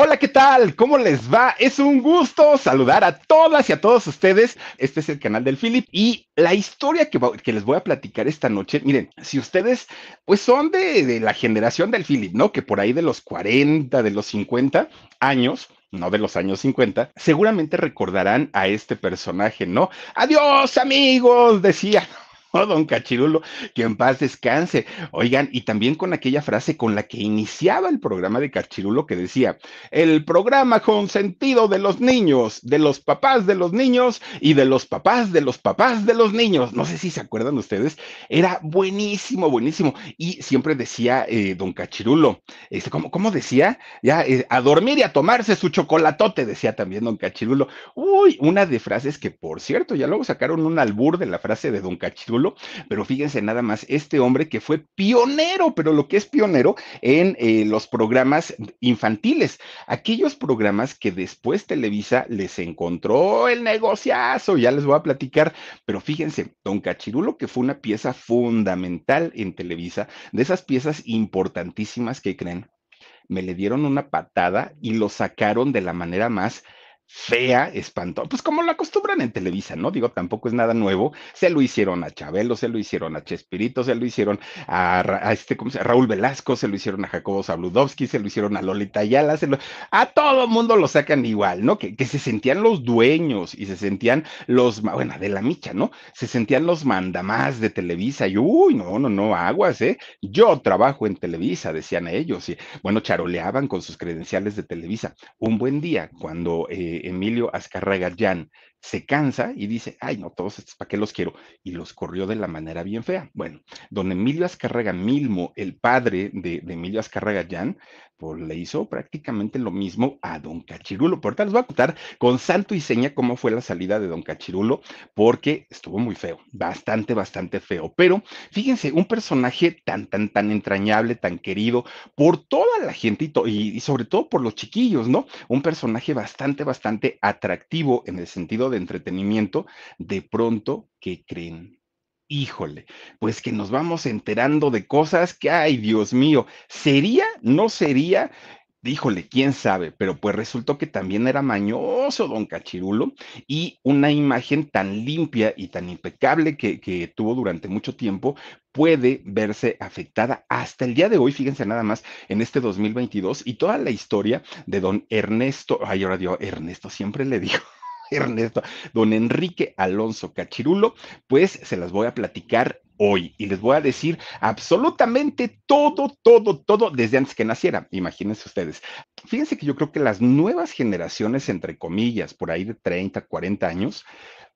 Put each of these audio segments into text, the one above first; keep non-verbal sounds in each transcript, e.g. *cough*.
Hola, ¿qué tal? ¿Cómo les va? Es un gusto saludar a todas y a todos ustedes. Este es el canal del Philip y la historia que, les voy a platicar esta noche, miren, si ustedes pues son de, de, la generación del Philip, ¿no? Que por ahí de los 40, de los 50 años, no de los años 50, seguramente recordarán a este personaje, ¿no? Adiós amigos, decía. *laughs* Don Cachirulo, que en paz descanse. Oigan, y también con aquella frase con la que iniciaba el programa de Cachirulo que decía, el programa con sentido de los niños, de los papás de los niños y de los papás de los papás de los niños. No sé si se acuerdan ustedes, era buenísimo, buenísimo. Y siempre decía eh, don Cachirulo, este, ¿cómo, cómo decía? Ya, eh, a dormir y a tomarse su chocolatote, decía también don Cachirulo. Uy, una de frases que, por cierto, ya luego sacaron un albur de la frase de don Cachirulo pero fíjense nada más, este hombre que fue pionero, pero lo que es pionero en eh, los programas infantiles, aquellos programas que después Televisa les encontró el negociazo, ya les voy a platicar, pero fíjense, Don Cachirulo, que fue una pieza fundamental en Televisa, de esas piezas importantísimas que creen, me le dieron una patada y lo sacaron de la manera más fea, espantosa, pues como lo acostumbran en Televisa, ¿no? Digo, tampoco es nada nuevo. Se lo hicieron a Chabelo, se lo hicieron a Chespirito, se lo hicieron a, este. Raúl Velasco, se lo hicieron a Jacobo Zabludovsky, se lo hicieron a Lolita Ayala, se lo, a todo mundo lo sacan igual, ¿no? Que, que se sentían los dueños y se sentían los, bueno, de la micha, ¿no? Se sentían los mandamás de Televisa y, uy, no, no, no, aguas, ¿eh? Yo trabajo en Televisa, decían ellos, y bueno, charoleaban con sus credenciales de Televisa. Un buen día, cuando... Eh, Emilio Azcarraga Jan se cansa y dice, ay, no, todos estos, ¿para qué los quiero? Y los corrió de la manera bien fea. Bueno, don Emilio Azcarraga Milmo, el padre de, Emilio Azcarraga Jan, pues le hizo prácticamente lo mismo a don Cachirulo. Por tal, les voy a contar con santo y seña cómo fue la salida de don Cachirulo, porque estuvo muy feo, bastante, bastante feo. Pero fíjense, un personaje tan, tan, tan entrañable, tan querido por toda la gente y sobre todo por los chiquillos, ¿no? Un personaje bastante, bastante atractivo en el sentido de entretenimiento, de pronto, ¿qué creen? Híjole, pues que nos vamos enterando de cosas que, ay, Dios mío, ¿sería? ¿No sería? Híjole, quién sabe, pero pues resultó que también era mañoso don Cachirulo y una imagen tan limpia y tan impecable que, que, tuvo durante mucho tiempo puede verse afectada hasta el día de hoy, fíjense nada más, en este 2022 y toda la historia de don Ernesto, ay, ahora digo, Ernesto siempre le digo. *laughs* Ernesto, don Enrique Alonso Cachirulo, pues se las voy a platicar hoy y les voy a decir absolutamente todo, todo, todo desde antes que naciera. Imagínense ustedes. Fíjense que yo creo que las nuevas generaciones, entre comillas, por ahí de 30, 40 años,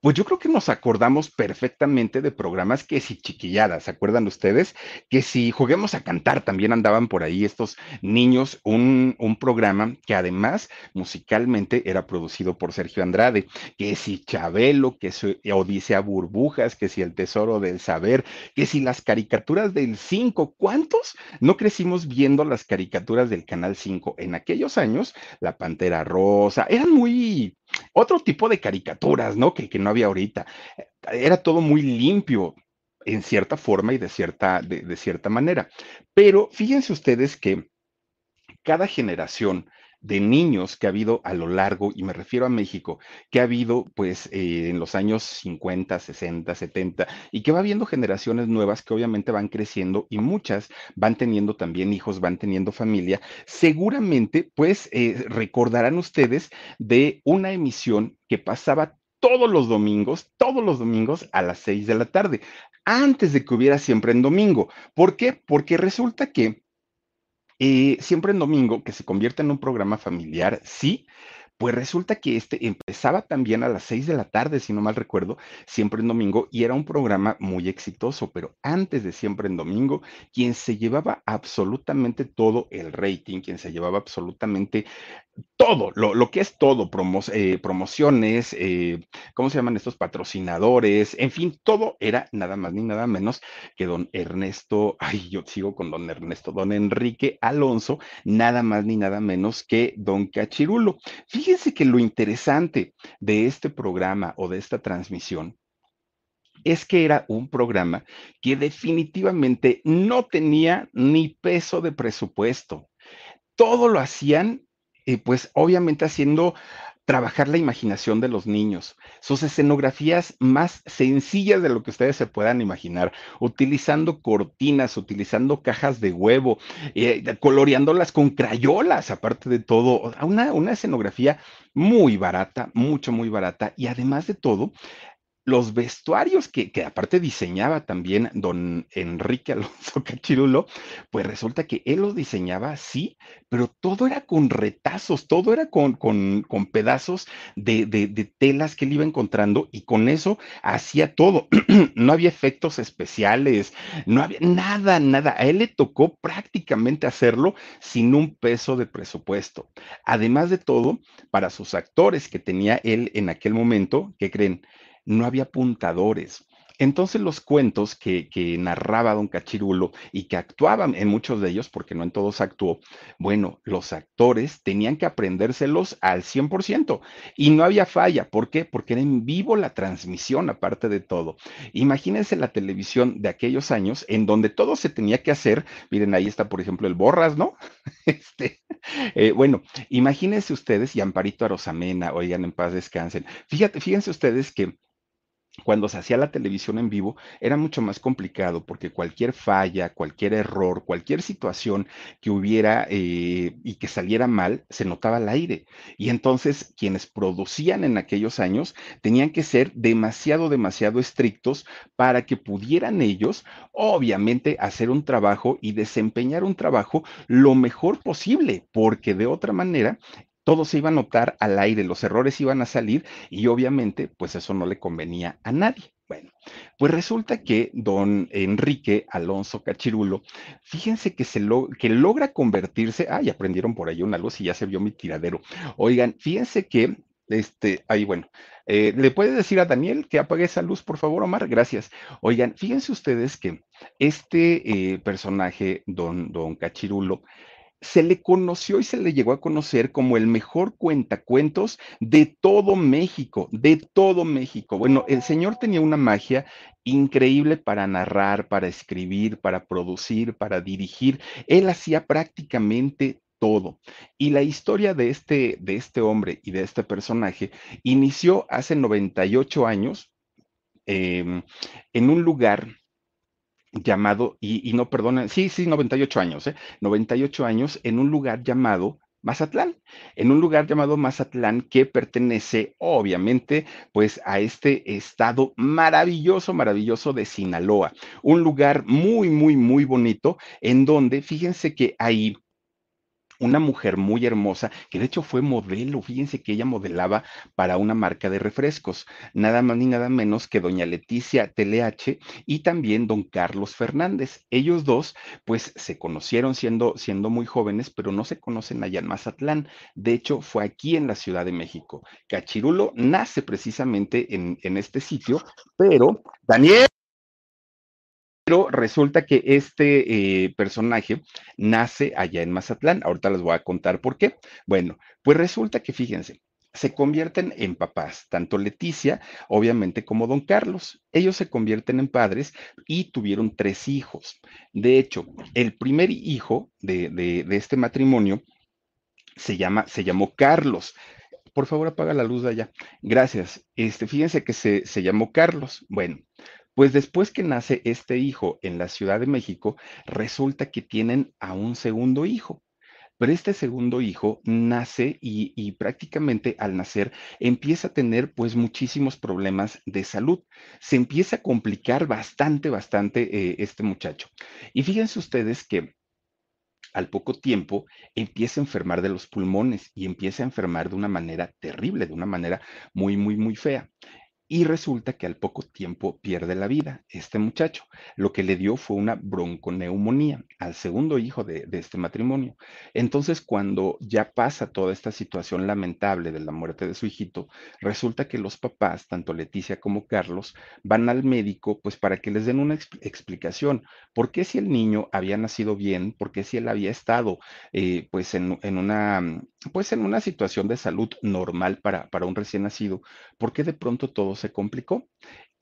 pues yo creo que nos acordamos perfectamente de programas que si chiquilladas, ¿se acuerdan ustedes? Que si juguemos a cantar, también andaban por ahí estos niños, un, programa que además musicalmente era producido por Sergio Andrade, que si Chabelo, que si Odisea Burbujas, que si El Tesoro del Saber, que si las caricaturas del 5, ¿cuántos? No crecimos viendo las caricaturas del Canal 5 en aquellos años, La Pantera Rosa, eran muy otro tipo de caricaturas, ¿no? Que, que no había ahorita. Era todo muy limpio en cierta forma y de cierta, de, de cierta manera. Pero fíjense ustedes que cada generación de niños que ha habido a lo largo, y me refiero a México, que ha habido pues eh, en los años 50, 60, 70, y que va habiendo generaciones nuevas que obviamente van creciendo y muchas van teniendo también hijos, van teniendo familia, seguramente pues eh, recordarán ustedes de una emisión que pasaba todos los domingos, todos los domingos a las 6 de la tarde, antes de que hubiera siempre en domingo. ¿Por qué? Porque resulta que siempre en domingo, que se convierte en un programa familiar, sí, pues resulta que este empezaba también a las 6 de la tarde, si no mal recuerdo, siempre en domingo, y era un programa muy exitoso, pero antes de siempre en domingo, quien se llevaba absolutamente todo el rating, quien se llevaba absolutamente todo, lo, que es todo, eh, promociones, eh, ¿cómo se llaman estos patrocinadores? En fin, todo era nada más ni nada menos que don Ernesto, ay, yo sigo con don Ernesto, don Enrique Alonso, nada más ni nada menos que don Cachirulo. Fíjense que lo interesante de este programa o de esta transmisión es que era un programa que definitivamente no tenía ni peso de presupuesto. Todo lo hacían y pues obviamente haciendo trabajar la imaginación de los niños, sus escenografías más sencillas de lo que ustedes se puedan imaginar, utilizando cortinas, utilizando cajas de huevo, eh, coloreándolas con crayolas, aparte de todo, una, una escenografía muy barata, mucho, muy barata, y además de todo, los vestuarios que, aparte diseñaba también don Enrique Alonso *laughs* Cachirulo, pues resulta que él los diseñaba sí, pero todo era con retazos, todo era con, con, pedazos de, de, telas que él iba encontrando y con eso hacía todo. *clears throat* no había efectos especiales, no había nada, nada. A él le tocó prácticamente hacerlo sin un peso de presupuesto. Además de todo, para sus actores que tenía él en aquel momento, ¿qué creen? No había apuntadores. Entonces los cuentos que, narraba don Cachirulo y que actuaban en muchos de ellos, porque no en todos actuó, bueno, los actores tenían que aprendérselos al 100% y no había falla. ¿Por qué? Porque era en vivo la transmisión, aparte de todo. Imagínense la televisión de aquellos años en donde todo se tenía que hacer. Miren, ahí está, por ejemplo, el Borras, ¿no? *laughs* Este, eh, bueno, imagínense ustedes y Amparito Arosamena, oigan, en paz descansen. Fíjate, fíjense ustedes que cuando se hacía la televisión en vivo era mucho más complicado porque cualquier falla, cualquier error, cualquier situación que hubiera eh, y que saliera mal, se notaba al aire. Y entonces quienes producían en aquellos años tenían que ser demasiado, demasiado estrictos para que pudieran ellos, obviamente, hacer un trabajo y desempeñar un trabajo lo mejor posible, porque de otra manera todo se iba a notar al aire, los errores iban a salir y obviamente pues eso no le convenía a nadie. Bueno, pues resulta que don Enrique Alonso Cachirulo, fíjense que, se lo, que logra convertirse, ay, aprendieron por ahí una luz y ya se vio mi tiradero. Oigan, fíjense que, este, ahí bueno, eh, ¿le puede decir a Daniel que apague esa luz, por favor, Omar? Gracias. Oigan, fíjense ustedes que este eh, personaje, don, don Cachirulo, se le conoció y se le llegó a conocer como el mejor cuentacuentos de todo México, de todo México. Bueno, el señor tenía una magia increíble para narrar, para escribir, para producir, para dirigir. Él hacía prácticamente todo. Y la historia de este, de este hombre y de este personaje inició hace 98 años em, en un lugar llamado, y, no perdonen, sí, sí, 98 años, ¿eh? 98 años en un lugar llamado Mazatlán, en un lugar llamado Mazatlán que pertenece obviamente pues a este estado maravilloso, maravilloso de Sinaloa, un lugar muy, muy, muy bonito en donde fíjense que hay una mujer muy hermosa, que de hecho fue modelo, fíjense que ella modelaba para una marca de refrescos, nada más ni nada menos que doña Leticia Teleache y también don Carlos Fernández. Ellos dos, pues se conocieron siendo, siendo muy jóvenes, pero no se conocen allá en Mazatlán. De hecho, fue aquí en la Ciudad de México. Cachirulo nace precisamente en, en este sitio, pero Daniel. Pero resulta que este eh, personaje nace allá en Mazatlán. Ahorita les voy a contar por qué. Bueno, pues resulta que fíjense, se convierten en papás, tanto Leticia, obviamente, como don Carlos. Ellos se convierten en padres y tuvieron tres hijos. De hecho, el primer hijo de, este matrimonio se llama, se llamó Carlos. Por favor, apaga la luz de allá. Gracias. Este, fíjense que se, se llamó Carlos. Bueno, pues después que nace este hijo en la Ciudad de México, resulta que tienen a un segundo hijo. Pero este segundo hijo nace y, prácticamente al nacer empieza a tener pues muchísimos problemas de salud. Se empieza a complicar bastante, bastante eh, este muchacho. Y fíjense ustedes que al poco tiempo empieza a enfermar de los pulmones y empieza a enfermar de una manera terrible, de una manera muy, muy, muy fea. Y resulta que al poco tiempo pierde la vida este muchacho. Lo que le dio fue una bronconeumonía al segundo hijo de, este matrimonio. Entonces, cuando ya pasa toda esta situación lamentable de la muerte de su hijito, resulta que los papás, tanto Leticia como Carlos, van al médico pues para que les den una explicación. ¿Por qué si el niño había nacido bien? ¿Por qué si él había estado eh, pues en, una pues en una situación de salud normal para, para un recién nacido? ¿Por qué de pronto todos se complicó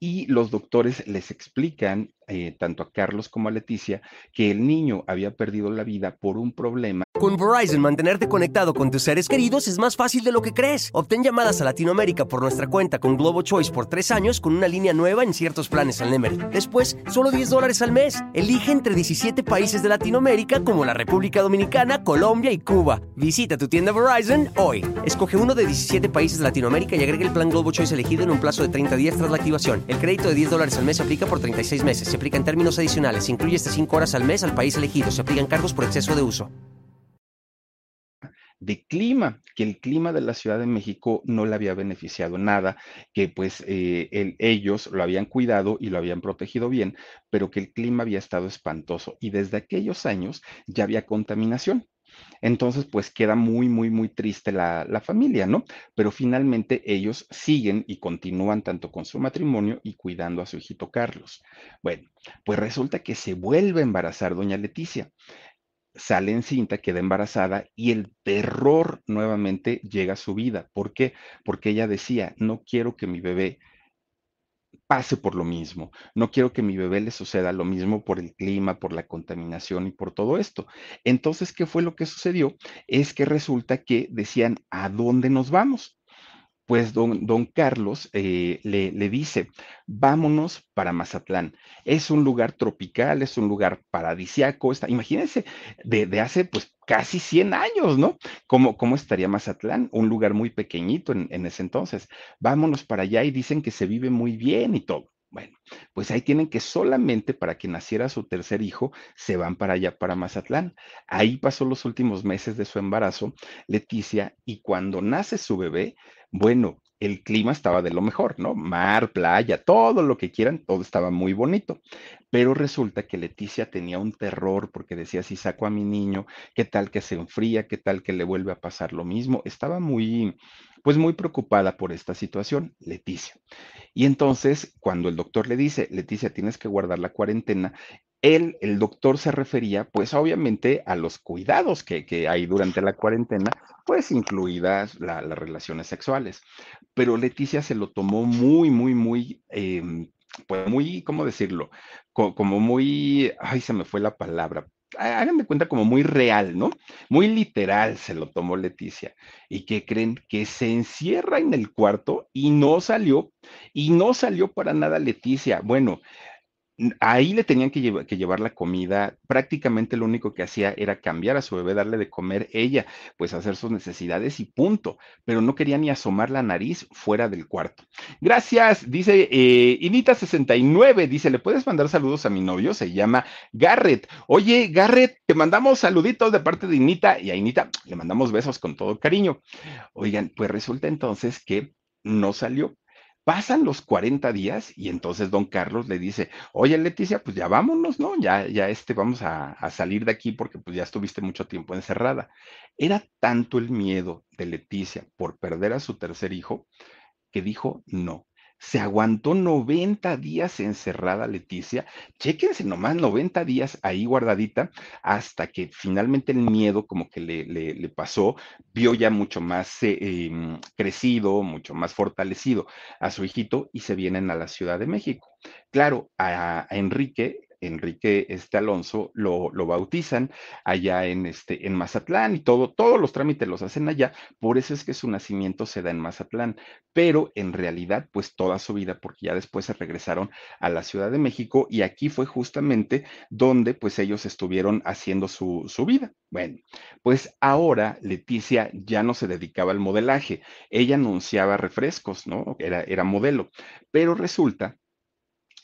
y los doctores les explican, eh, tanto a Carlos como a Leticia, que el niño había perdido la vida por un problema. Con Verizon, mantenerte conectado con tus seres queridos es más fácil de lo que crees. Obtén llamadas a Latinoamérica por nuestra cuenta con Globo Choice por tres años con una línea nueva en ciertos planes al Nemer. Después, solo 10 dólares al mes. Elige entre 17 países de Latinoamérica como la República Dominicana, Colombia y Cuba. Visita tu tienda Verizon hoy. Escoge uno de 17 países de Latinoamérica y agrega el plan Globo Choice elegido en un plazo de 30 días tras la activación. El crédito de 10 dólares al mes aplica por 36 meses. Se aplica en términos adicionales. Se incluye hasta 5 horas al mes al país elegido. Se aplican cargos por exceso de uso. De clima, que el clima de la Ciudad de México no le había beneficiado nada, que pues eh, ellos lo habían cuidado y lo habían protegido bien, pero que el clima había estado espantoso y desde aquellos años ya había contaminación. Entonces, pues queda muy, muy, muy triste la, familia, ¿no? Pero finalmente ellos siguen y continúan tanto con su matrimonio y cuidando a su hijito Carlos. Bueno, pues resulta que se vuelve a embarazar doña Leticia. Sale en cinta, queda embarazada y el terror nuevamente llega a su vida. ¿Por qué? Porque ella decía, no quiero que mi bebé pase por lo mismo. No quiero que mi bebé le suceda lo mismo por el clima, por la contaminación y por todo esto. Entonces, ¿qué fue lo que sucedió? Es que resulta que decían, ¿a dónde nos vamos? Pues don, don Carlos eh, le, le, dice, vámonos para Mazatlán. Es un lugar tropical, es un lugar paradisiaco. Está, imagínense, de, hace pues casi 100 años, ¿no? ¿Cómo, ¿Cómo, estaría Mazatlán? Un lugar muy pequeñito en, en ese entonces. Vámonos para allá y dicen que se vive muy bien y todo. Bueno, pues ahí tienen que solamente para que naciera su tercer hijo, se van para allá, para Mazatlán. Ahí pasó los últimos meses de su embarazo, Leticia, y cuando nace su bebé, bueno, el clima estaba de lo mejor, ¿no? Mar, playa, todo lo que quieran, todo estaba muy bonito. Pero resulta que Leticia tenía un terror porque decía, si saco a mi niño, ¿qué tal que se enfría? ¿Qué tal que le vuelve a pasar lo mismo? Estaba muy, pues muy preocupada por esta situación, Leticia. Y entonces, cuando el doctor le dice, Leticia, tienes que guardar la cuarentena, él, el doctor se refería, pues obviamente a los cuidados que, hay durante la cuarentena, pues incluidas las relaciones sexuales. Pero Leticia se lo tomó muy, muy, muy, em, pues muy, ¿cómo decirlo? como muy, ay, se me fue la palabra, hagan de cuenta como muy real, ¿no? Muy literal se lo tomó Leticia. ¿Y que creen? Que se encierra en el cuarto y no salió, y no salió para nada Leticia. Bueno, ahí le tenían que, llevar la comida, prácticamente lo único que hacía era cambiar a su bebé, darle de comer ella, pues hacer sus necesidades y punto, pero no quería ni asomar la nariz fuera del cuarto. Gracias, dice eh, Inita69, dice, ¿le puedes mandar saludos a mi novio? Se llama Garrett. Oye, Garrett, te mandamos saluditos de parte de Inita y a Inita le mandamos besos con todo cariño. Oigan, pues resulta entonces que no salió Pasan los 40 días y entonces don Carlos le dice, oye Leticia, pues ya vámonos, ¿no? Ya, ya este, vamos a, a, salir de aquí porque pues ya estuviste mucho tiempo encerrada. Era tanto el miedo de Leticia por perder a su tercer hijo que dijo no se aguantó 90 días encerrada Leticia. Chéquense nomás 90 días ahí guardadita hasta que finalmente el miedo como que le, le, pasó, vio ya mucho más eh, em, crecido, mucho más fortalecido a su hijito y se vienen a la Ciudad de México. Claro, a, Enrique Enrique este Alonso, lo, lo bautizan allá en, este, en Mazatlán y todo, todos los trámites los hacen allá, por eso es que su nacimiento se da en Mazatlán, pero en realidad, pues toda su vida, porque ya después se regresaron a la Ciudad de México y aquí fue justamente donde pues ellos estuvieron haciendo su, su vida. Bueno, pues ahora Leticia ya no se dedicaba al modelaje, ella anunciaba refrescos, ¿no? Era, era modelo, pero resulta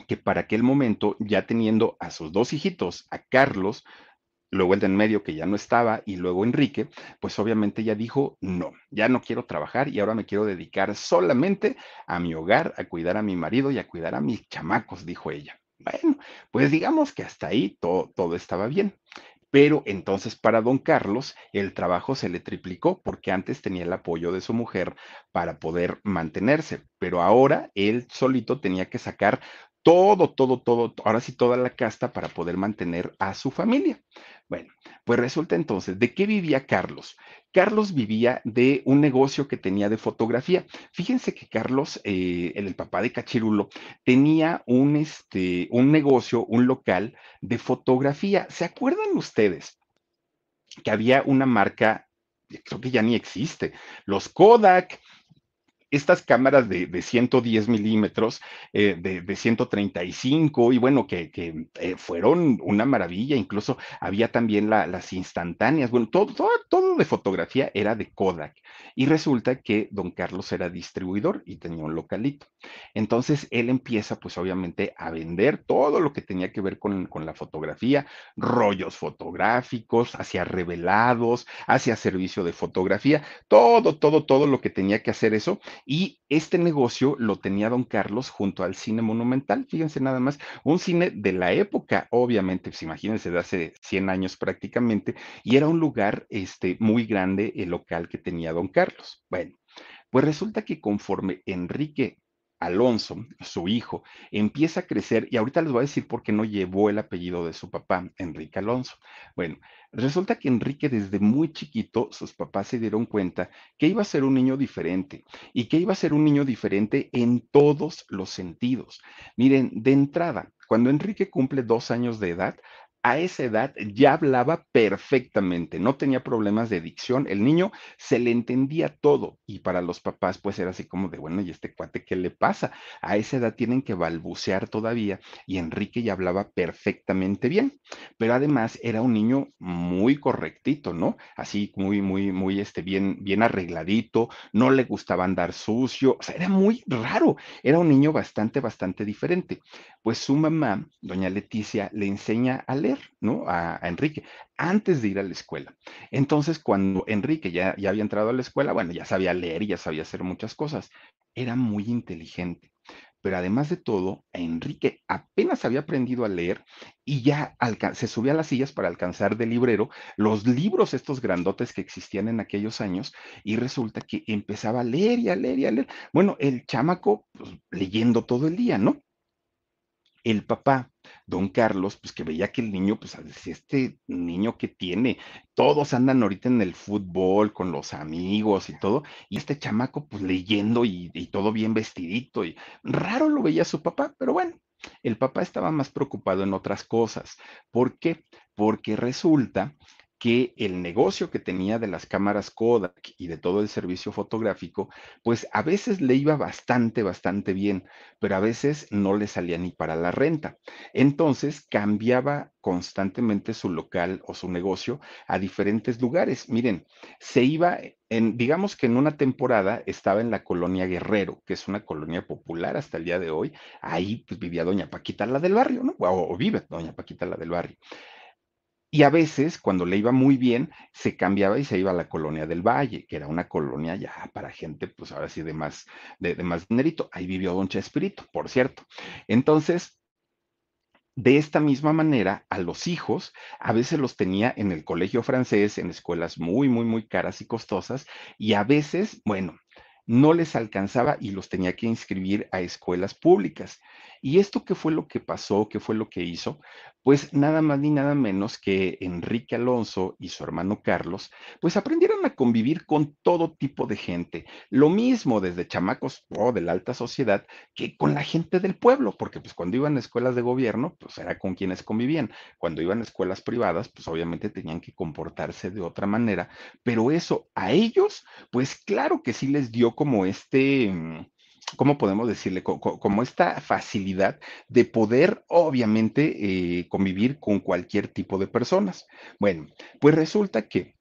que para aquel momento, ya teniendo a sus dos hijitos, a Carlos, luego el de en medio que ya no estaba y luego Enrique, pues obviamente ya dijo, no, ya no quiero trabajar y ahora me quiero dedicar solamente a mi hogar, a cuidar a mi marido y a cuidar a mis chamacos, dijo ella. Bueno, pues digamos que hasta ahí todo, todo estaba bien. Pero entonces para don Carlos el trabajo se le triplicó porque antes tenía el apoyo de su mujer para poder mantenerse, pero ahora él solito tenía que sacar todo, todo, todo, ahora sí toda la casta para poder mantener a su familia. Bueno, pues resulta entonces, ¿de qué vivía Carlos? Carlos vivía de un negocio que tenía de fotografía. Fíjense que Carlos, eh, el, papá de Cachirulo, tenía un, este, un negocio, un local de fotografía. ¿Se acuerdan ustedes que había una marca, creo que ya ni existe, los Kodak, estas cámaras de, 110 milímetros, eh, de, 135, y bueno, que, eh, fueron una maravilla, incluso había también las instantáneas, bueno, todo, todo, todo, de fotografía era de Kodak. Y resulta que don Carlos era distribuidor y tenía un localito. Entonces él empieza, pues obviamente, a vender todo lo que tenía que ver con, con la fotografía, rollos fotográficos, hacia revelados, hacia servicio de fotografía, todo, todo, todo lo que tenía que hacer eso y este negocio lo tenía don Carlos junto al cine monumental. Fíjense nada más, un cine de la época, obviamente, pues imagínense, de hace 100 años prácticamente, y era un lugar este, muy grande el local que tenía don Carlos. Bueno, pues resulta que conforme Enrique Alonso, su hijo, empieza a crecer y ahorita les voy a decir por qué no llevó el apellido de su papá, Enrique Alonso. Bueno, resulta que Enrique desde muy chiquito, sus papás se dieron cuenta que iba a ser un niño diferente y que iba a ser un niño diferente en todos los sentidos. Miren, de entrada, cuando Enrique cumple dos años de edad, a esa edad ya hablaba perfectamente, no tenía problemas de dicción, el niño se le entendía todo y para los papás pues era así como de, bueno, ¿y este cuate qué le pasa? A esa edad tienen que balbucear todavía y Enrique ya hablaba perfectamente bien, pero además era un niño muy correctito, ¿no? Así muy, muy, muy, este, bien, bien arregladito, no le gustaba andar sucio, o sea, era muy raro, era un niño bastante, bastante diferente. Pues su mamá, doña Leticia, le enseña a leer ¿no? A, Enrique antes de ir a la escuela. Entonces, cuando Enrique ya, ya había entrado a la escuela, bueno, ya sabía leer y ya sabía hacer muchas cosas. Era muy inteligente. Pero además de todo, Enrique apenas había aprendido a leer y ya se subía a las sillas para alcanzar del librero los libros estos grandotes que existían en aquellos años y resulta que empezaba a leer y a leer y a leer. Bueno, el chamaco pues, leyendo todo el día, ¿no? El papá don Carlos, pues que veía que el niño, pues este niño que tiene, todos andan ahorita en el fútbol con los amigos y todo, y este chamaco pues leyendo y, todo bien vestidito, y raro lo veía su papá, pero bueno, el papá estaba más preocupado en otras cosas. ¿Por qué? Porque resulta que el negocio que tenía de las cámaras Kodak y de todo el servicio fotográfico, pues a veces le iba bastante, bastante bien, pero a veces no le salía ni para la renta. Entonces cambiaba constantemente su local o su negocio a diferentes lugares. Miren, se iba en, digamos que en una temporada estaba en la colonia Guerrero, que es una colonia popular hasta el día de hoy. Ahí pues, vivía doña Paquita, la del barrio, ¿no? O, o vive doña Paquita, la del barrio. Y a veces, cuando le iba muy bien, se cambiaba y se iba a la colonia del Valle, que era una colonia ya para gente, pues ahora sí, de más, de, más dinerito. Ahí vivió Don Chespirito, por cierto. Entonces, de esta misma manera, a los hijos, a veces los tenía en el colegio francés, en escuelas muy, muy, muy caras y costosas, y a veces, bueno, no les alcanzaba y los tenía que inscribir a escuelas públicas. ¿Y esto qué fue lo que pasó? ¿Qué fue lo que hizo? Pues nada más ni nada menos que Enrique Alonso y su hermano Carlos, pues aprendieron a convivir con todo tipo de gente. Lo mismo desde chamacos o de la alta sociedad que con la gente del pueblo, porque pues cuando iban a escuelas de gobierno, pues era con quienes convivían. Cuando iban a escuelas privadas, pues obviamente tenían que comportarse de otra manera, pero eso a ellos, pues claro que sí les dio como este mm, ¿cómo podemos decirle? como esta facilidad de poder, obviamente, eh, convivir con cualquier tipo de personas. Bueno, pues resulta que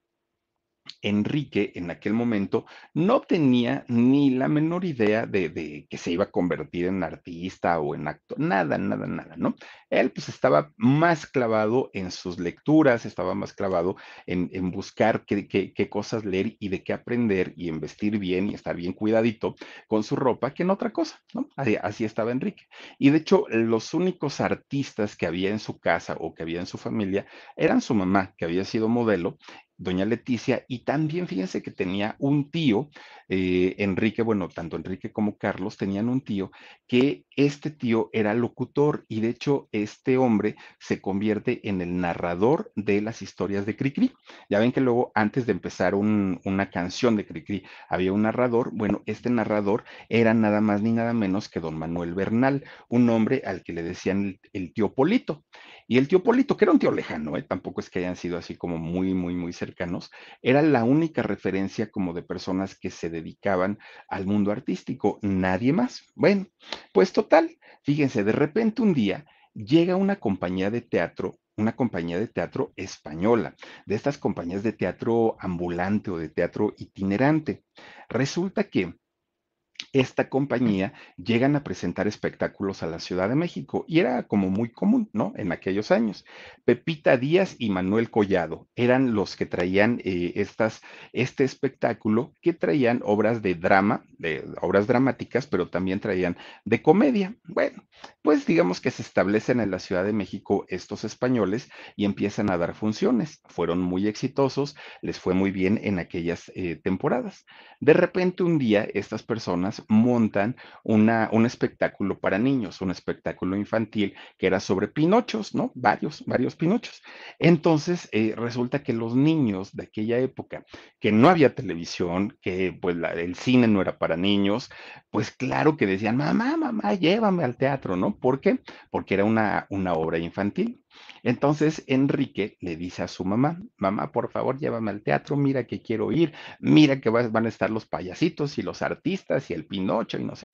Enrique en aquel momento no tenía ni la menor idea de, que se iba a convertir en artista o en actor, nada, nada, nada, ¿no? Él pues estaba más clavado en sus lecturas, estaba más clavado en, buscar qué, cosas leer y de qué aprender y en vestir bien y estar bien cuidadito con su ropa que en otra cosa, ¿no? Así estaba Enrique. Y de hecho, los únicos artistas que había en su casa o que había en su familia eran su mamá, que había sido modelo, doña Leticia, y también fíjense que tenía un tío, eh, Enrique, bueno, tanto Enrique como Carlos tenían un tío, que este tío era locutor y de hecho este hombre se convierte en el narrador de las historias de Cricri. Ya ven que luego antes de empezar una canción de Cricri había un narrador, bueno, este narrador era nada más ni nada menos que don Manuel Bernal, un hombre al que le decían el, tío Polito. Y el tío Polito, que era un tío lejano, ¿eh? tampoco es que hayan sido así como muy, muy, muy cercanos, era la única referencia como de personas que se dedicaban al mundo artístico, nadie más. Bueno, pues total, fíjense, de repente un día llega una compañía de teatro una compañía de teatro española, de estas compañías de teatro ambulante o de teatro itinerante. Resulta que esta compañía llegan a presentar espectáculos a la Ciudad de México y era como muy común, ¿no? En aquellos años. Pepita Díaz y Manuel Collado eran los que traían eh, estas, este espectáculo, que traían obras de drama, de obras dramáticas, pero también traían de comedia. Bueno, pues digamos que se establecen en la Ciudad de México estos españoles y empiezan a dar funciones. Fueron muy exitosos, les fue muy bien en aquellas eh, temporadas. De repente un día estas personas montan una, un espectáculo para niños, un espectáculo infantil que era sobre pinochos, ¿no? Varios, varios pinochos. Entonces, eh, resulta que los niños de aquella época, que no había televisión, que pues el cine no era para niños, pues claro que decían, mamá, mamá, llévame al teatro, ¿no? ¿Por qué? Porque era una, una obra infantil. Entonces Enrique le dice a su mamá, mamá, por favor, llévame al teatro, mira que quiero ir, mira que van a estar los payasitos y los artistas y el Pinocho y no sé.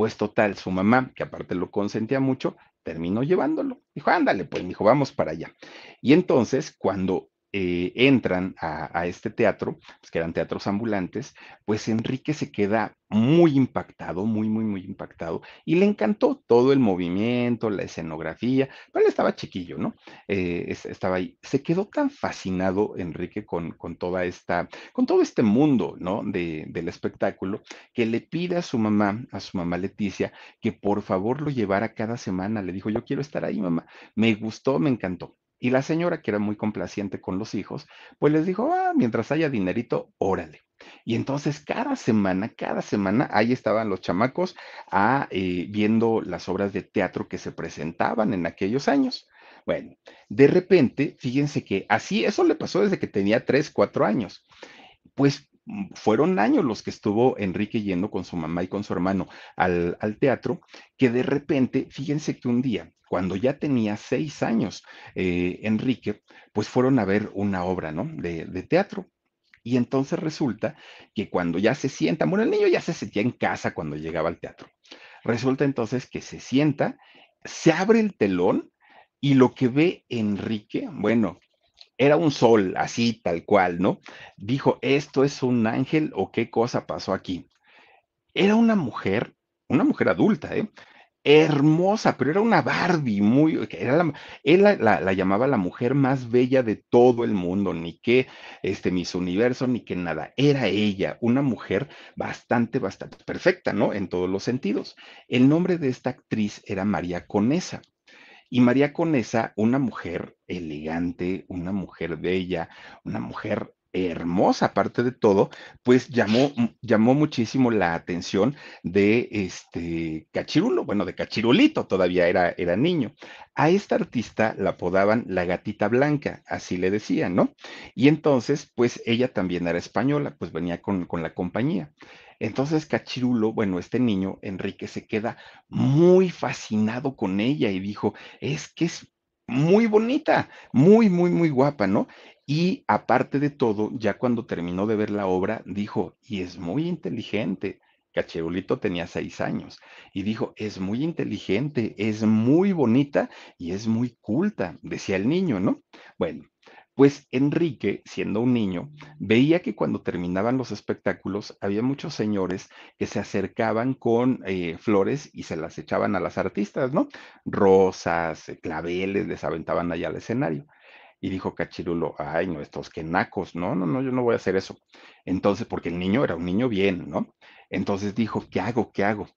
Pues total, su mamá, que aparte lo consentía mucho, terminó llevándolo. Dijo, ándale, pues, dijo, vamos para allá. Y entonces, cuando eh, entran a, este teatro, pues que eran teatros ambulantes, pues Enrique se queda muy impactado, muy, muy, muy impactado, y le encantó todo el movimiento, la escenografía, pero él estaba chiquillo, ¿no? Eh, estaba ahí. Se quedó tan fascinado Enrique con, con, toda esta, con todo este mundo, ¿no? De, del espectáculo, que le pide a su mamá, a su mamá Leticia, que por favor lo llevara cada semana. Le dijo, yo quiero estar ahí, mamá. Me gustó, me encantó. Y la señora, que era muy complaciente con los hijos, pues les dijo, ah, mientras haya dinerito, órale. Y entonces cada semana, cada semana, ahí estaban los chamacos ah, eh, viendo las obras de teatro que se presentaban en aquellos años. Bueno, de repente, fíjense que así, eso le pasó desde que tenía tres, cuatro años. Pues fueron años los que estuvo Enrique yendo con su mamá y con su hermano al, al teatro, que de repente, fíjense que un día cuando ya tenía seis años, eh, Enrique, pues fueron a ver una obra, ¿no? De, de teatro. Y entonces resulta que cuando ya se sienta, bueno, el niño ya se sentía en casa cuando llegaba al teatro. Resulta entonces que se sienta, se abre el telón y lo que ve Enrique, bueno, era un sol, así tal cual, ¿no? Dijo, ¿esto es un ángel o qué cosa pasó aquí? Era una mujer una mujer adulta, ¿eh? hermosa, pero era una Barbie, muy, era él la, la, la, llamaba la mujer más bella de todo el mundo, ni que este Miss Universo, ni que nada, era ella, una mujer bastante, bastante perfecta, ¿no? En todos los sentidos. El nombre de esta actriz era María Conesa. Y María Conesa, una mujer elegante, una mujer bella, una mujer hermosa, aparte de todo, pues llamó, llamó muchísimo la atención de este Cachirulo, bueno, de Cachirulito, todavía era, era niño. A esta artista la apodaban la gatita blanca, así le decían, ¿no? Y entonces, pues ella también era española, pues venía con, con la compañía. Entonces Cachirulo, bueno, este niño, Enrique, se queda muy fascinado con ella y dijo, es que es muy bonita, muy, muy, muy guapa, ¿no? Y aparte de todo, ya cuando terminó de ver la obra, dijo, y es muy inteligente. Cachirulito tenía seis años y dijo, es muy inteligente, es muy bonita y es muy culta, decía el niño, ¿no? Bueno, pues Enrique, siendo un niño, veía que cuando terminaban los espectáculos había muchos señores que se acercaban con eh, flores y se las echaban a las artistas, ¿no? Rosas, eh, claveles, les aventaban allá al escenario. Y dijo Cachirulo, ay, no, estos que nacos, no, no, no, yo no voy a hacer eso. Entonces, porque el niño era un niño bien, ¿no? Entonces dijo, ¿qué hago? ¿Qué hago?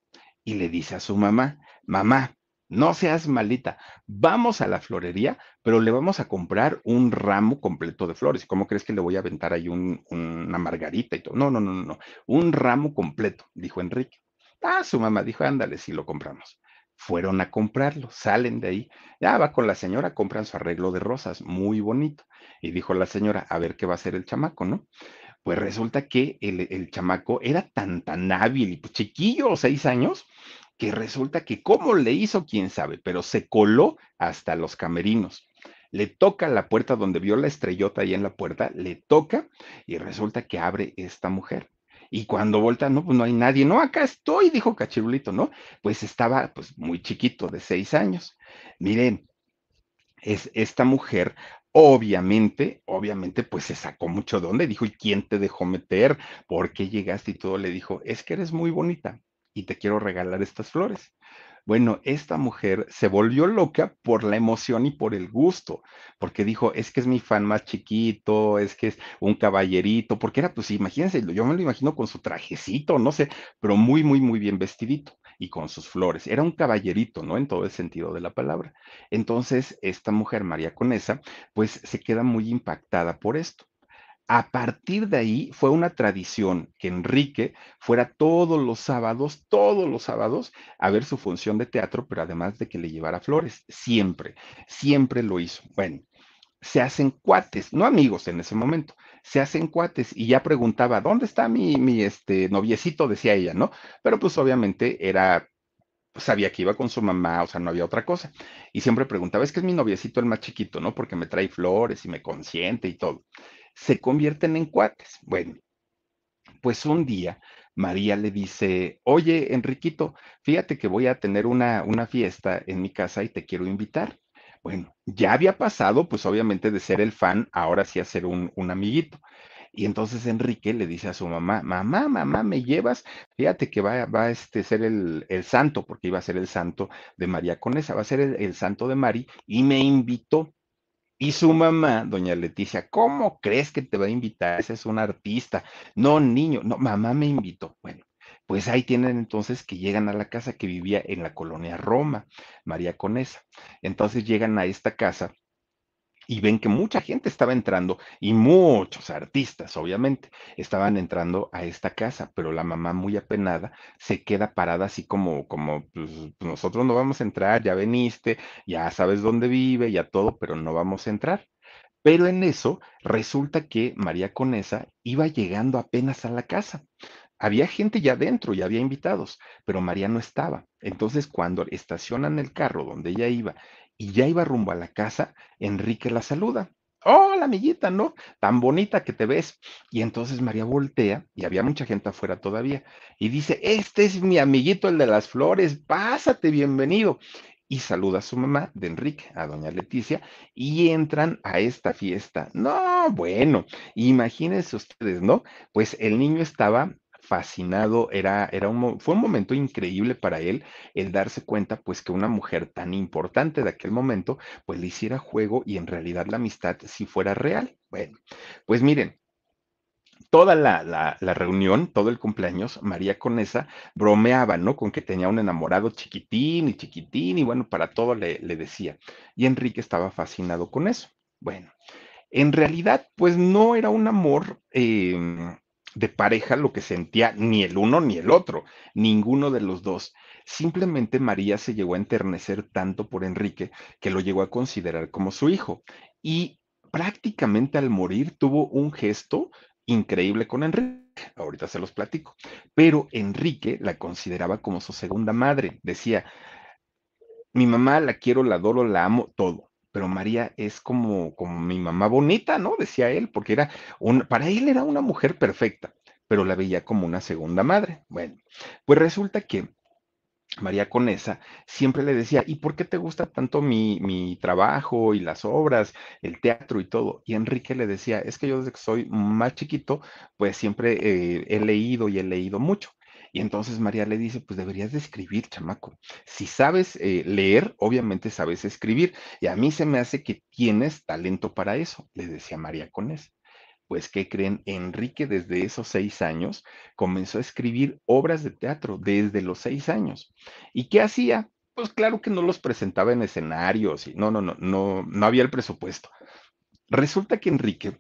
Y le dice a su mamá, mamá, no seas malita, vamos a la florería, pero le vamos a comprar un ramo completo de flores. ¿Cómo crees que le voy a aventar ahí un, una margarita y todo? No, no, no, no, no, un ramo completo, dijo Enrique. Ah, su mamá dijo, ándale, si lo compramos fueron a comprarlo, salen de ahí, ya va con la señora, compran su arreglo de rosas, muy bonito. Y dijo la señora, a ver qué va a hacer el chamaco, ¿no? Pues resulta que el, el chamaco era tan, tan hábil y pues chiquillo, seis años, que resulta que cómo le hizo, quién sabe, pero se coló hasta los camerinos. Le toca la puerta donde vio la estrellota ahí en la puerta, le toca y resulta que abre esta mujer. Y cuando voltea, no, pues no hay nadie. No, acá estoy, dijo Cachirulito, ¿no? Pues estaba pues muy chiquito, de seis años. Miren, es esta mujer Obviamente, obviamente, pues se sacó mucho de dijo, ¿y quién te dejó meter? ¿Por qué llegaste? Y todo le dijo, es que eres muy bonita y te quiero regalar estas flores. Bueno, esta mujer se volvió loca por la emoción y por el gusto, porque dijo, es que es mi fan más chiquito, es que es un caballerito, porque era, pues imagínense, yo me lo imagino con su trajecito, no sé, pero muy, muy, muy bien vestidito y con sus flores. Era un caballerito, ¿no? En todo el sentido de la palabra. Entonces, esta mujer, María Conesa, pues se queda muy impactada por esto. A partir de ahí fue una tradición que Enrique fuera todos los sábados, todos los sábados, a ver su función de teatro, pero además de que le llevara flores, siempre, siempre lo hizo. Bueno, se hacen cuates, no amigos en ese momento, se hacen cuates y ya preguntaba, ¿dónde está mi, mi este, noviecito? Decía ella, ¿no? Pero pues obviamente era sabía que iba con su mamá, o sea, no había otra cosa. Y siempre preguntaba, es que es mi noviecito el más chiquito, ¿no? Porque me trae flores y me consiente y todo se convierten en cuates. Bueno, pues un día María le dice, oye, Enriquito, fíjate que voy a tener una, una fiesta en mi casa y te quiero invitar. Bueno, ya había pasado, pues obviamente de ser el fan, ahora sí a ser un, un amiguito. Y entonces Enrique le dice a su mamá, mamá, mamá, ¿me llevas? Fíjate que va, va a este, ser el, el, santo, porque iba a ser el santo de María Conesa, va a ser el, el santo de Mari, y me invitó. Y su mamá, doña Leticia, ¿cómo crees que te va a invitar? Ese es un artista. No, niño, no, mamá me invitó. Bueno, pues ahí tienen entonces que llegan a la casa que vivía en la colonia Roma, María Conesa. Entonces llegan a esta casa y ven que mucha gente estaba entrando y muchos artistas, obviamente, estaban entrando a esta casa, pero la mamá muy apenada se queda parada así como, como, pues, nosotros no vamos a entrar, ya veniste, ya sabes dónde vive, ya todo, pero no vamos a entrar. Pero en eso resulta que María Conesa iba llegando apenas a la casa. Había gente ya dentro y había invitados, pero María no estaba. Entonces, cuando estacionan el carro donde ella iba y ya iba rumbo a la casa, Enrique la saluda. Hola, amiguita, ¿no? Tan bonita que te ves. Y entonces María voltea, y había mucha gente afuera todavía, y dice, este es mi amiguito, el de las flores, pásate, bienvenido. Y saluda a su mamá de Enrique, a doña Leticia, y entran a esta fiesta. No, bueno, imagínense ustedes, ¿no? Pues el niño estaba fascinado, era, era un, fue un momento increíble para él el darse cuenta pues que una mujer tan importante de aquel momento pues le hiciera juego y en realidad la amistad si fuera real. Bueno, pues miren, toda la, la, reunión, todo el cumpleaños, María Conesa bromeaba, ¿no? Con que tenía un enamorado chiquitín y chiquitín y bueno, para todo le, le decía. Y Enrique estaba fascinado con eso. Bueno, en realidad, pues no era un amor em, de pareja lo que sentía ni el uno ni el otro, ninguno de los dos. Simplemente María se llegó a enternecer tanto por Enrique que lo llegó a considerar como su hijo. Y prácticamente al morir tuvo un gesto increíble con Enrique. Ahorita se los platico. Pero Enrique la consideraba como su segunda madre. Decía, mi mamá la quiero, la adoro, la amo, todo. Pero María es como, como mi mamá bonita, ¿no? Decía él, porque era un, para él era una mujer perfecta, pero la veía como una segunda madre. Bueno, pues resulta que María Conesa siempre le decía, ¿y por qué te gusta tanto mi, mi, trabajo y las obras, el teatro y todo? Y Enrique le decía, es que yo desde que soy más chiquito, pues siempre eh, he leído y he leído mucho. Y entonces María le dice, pues deberías de escribir, chamaco. Si sabes eh, leer, obviamente sabes escribir. Y a mí se me hace que tienes talento para eso, le decía María Conesa. Pues, ¿qué creen? Enrique desde esos seis años comenzó a escribir obras de teatro, desde los seis años. ¿Y qué hacía? Pues claro que no los presentaba en escenarios y no, no, no, no, no había el presupuesto. Resulta que Enrique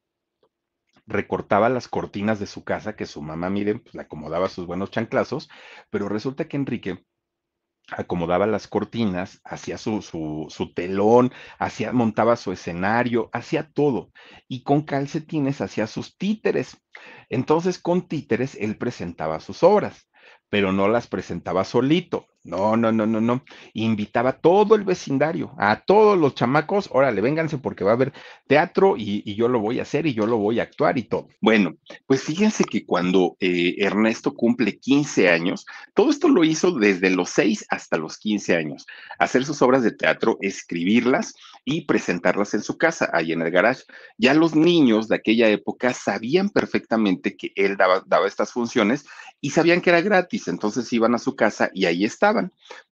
recortaba las cortinas de su casa, que su mamá, miren, pues le acomodaba sus buenos chanclazos, pero resulta que Enrique acomodaba las cortinas, hacía su, su, su, telón, hacía, montaba su escenario, hacía todo. Y con calcetines hacía sus títeres. Entonces, con títeres, él presentaba sus obras, pero no las presentaba solito. No, no, no, no, no. Invitaba a todo el vecindario, a todos los chamacos, órale, vénganse porque va a haber teatro y, yo lo voy a hacer y yo lo voy a actuar y todo. Bueno, pues fíjense que cuando eh, Ernesto cumple 15 años, todo esto lo hizo desde los 6 hasta los 15 años. Hacer sus obras de teatro, escribirlas y presentarlas en su casa, ahí en el garage. Ya los niños de aquella época sabían perfectamente que él daba, daba estas funciones y sabían que era gratis, entonces iban a su casa y ahí estaban.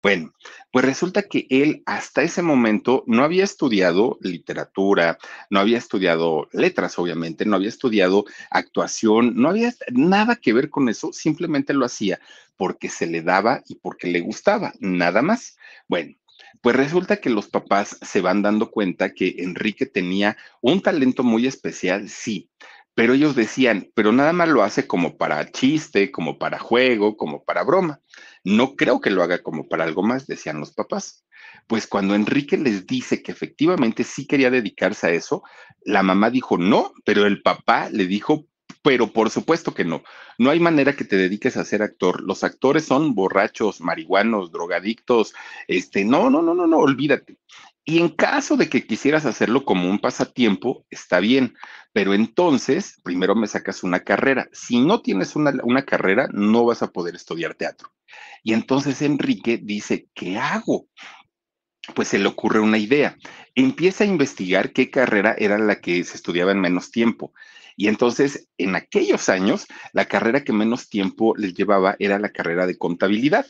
Bueno, pues resulta que él hasta ese momento no había estudiado literatura, no había estudiado letras, obviamente, no había estudiado actuación, no había nada que ver con eso, simplemente lo hacía porque se le daba y porque le gustaba, nada más. Bueno, pues resulta que los papás se van dando cuenta que Enrique tenía un talento muy especial, sí, pero ellos decían, pero nada más lo hace como para chiste, como para juego, como para broma. No creo que lo haga como para algo más, decían los papás. Pues cuando Enrique les dice que efectivamente sí quería dedicarse a eso, la mamá dijo no, pero el papá le dijo, pero por supuesto que no. No hay manera que te dediques a ser actor. Los actores son borrachos, marihuanos, drogadictos. Este, no, no, no, no, no, olvídate. Y en caso de que quisieras hacerlo como un pasatiempo, está bien, pero entonces primero me sacas una carrera. Si no tienes una, una, carrera, no vas a poder estudiar teatro. Y entonces Enrique dice, ¿qué hago? Pues se le ocurre una idea. Empieza a investigar qué carrera era la que se estudiaba en menos tiempo. Y entonces, en aquellos años, la carrera que menos tiempo les llevaba era la carrera de contabilidad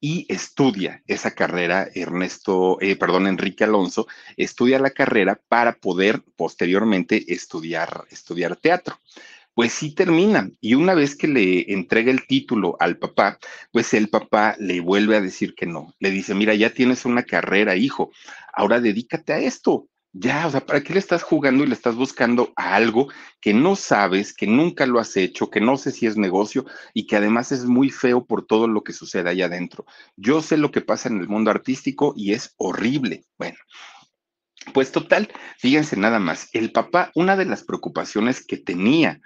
y estudia esa carrera, Ernesto, eh, perdón, Enrique Alonso, estudia la carrera para poder posteriormente estudiar, estudiar teatro. Pues sí termina. Y una vez que le entrega el título al papá, pues el papá le vuelve a decir que no. Le dice, mira, ya tienes una carrera, hijo, ahora dedícate a esto. Ya, o sea, ¿para qué le estás jugando y le estás buscando a algo que no sabes, que nunca lo has hecho, que no sé si es negocio y que además es muy feo por todo lo que sucede allá adentro? Yo sé lo que pasa en el mundo artístico y es horrible. Bueno, pues total, fíjense nada más, el papá, una de las preocupaciones que tenía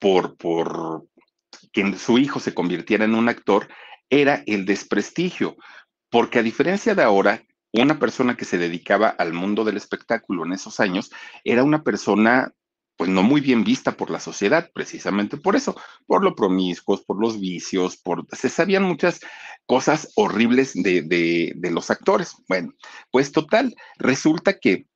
por, por que su hijo se convirtiera en un actor era el desprestigio, porque a diferencia de ahora, una persona que se dedicaba al mundo del espectáculo en esos años era una persona pues no muy bien vista por la sociedad, precisamente por eso, por lo promiscuos, por los vicios, por se sabían muchas cosas horribles de, de los actores. Bueno, pues total, resulta que,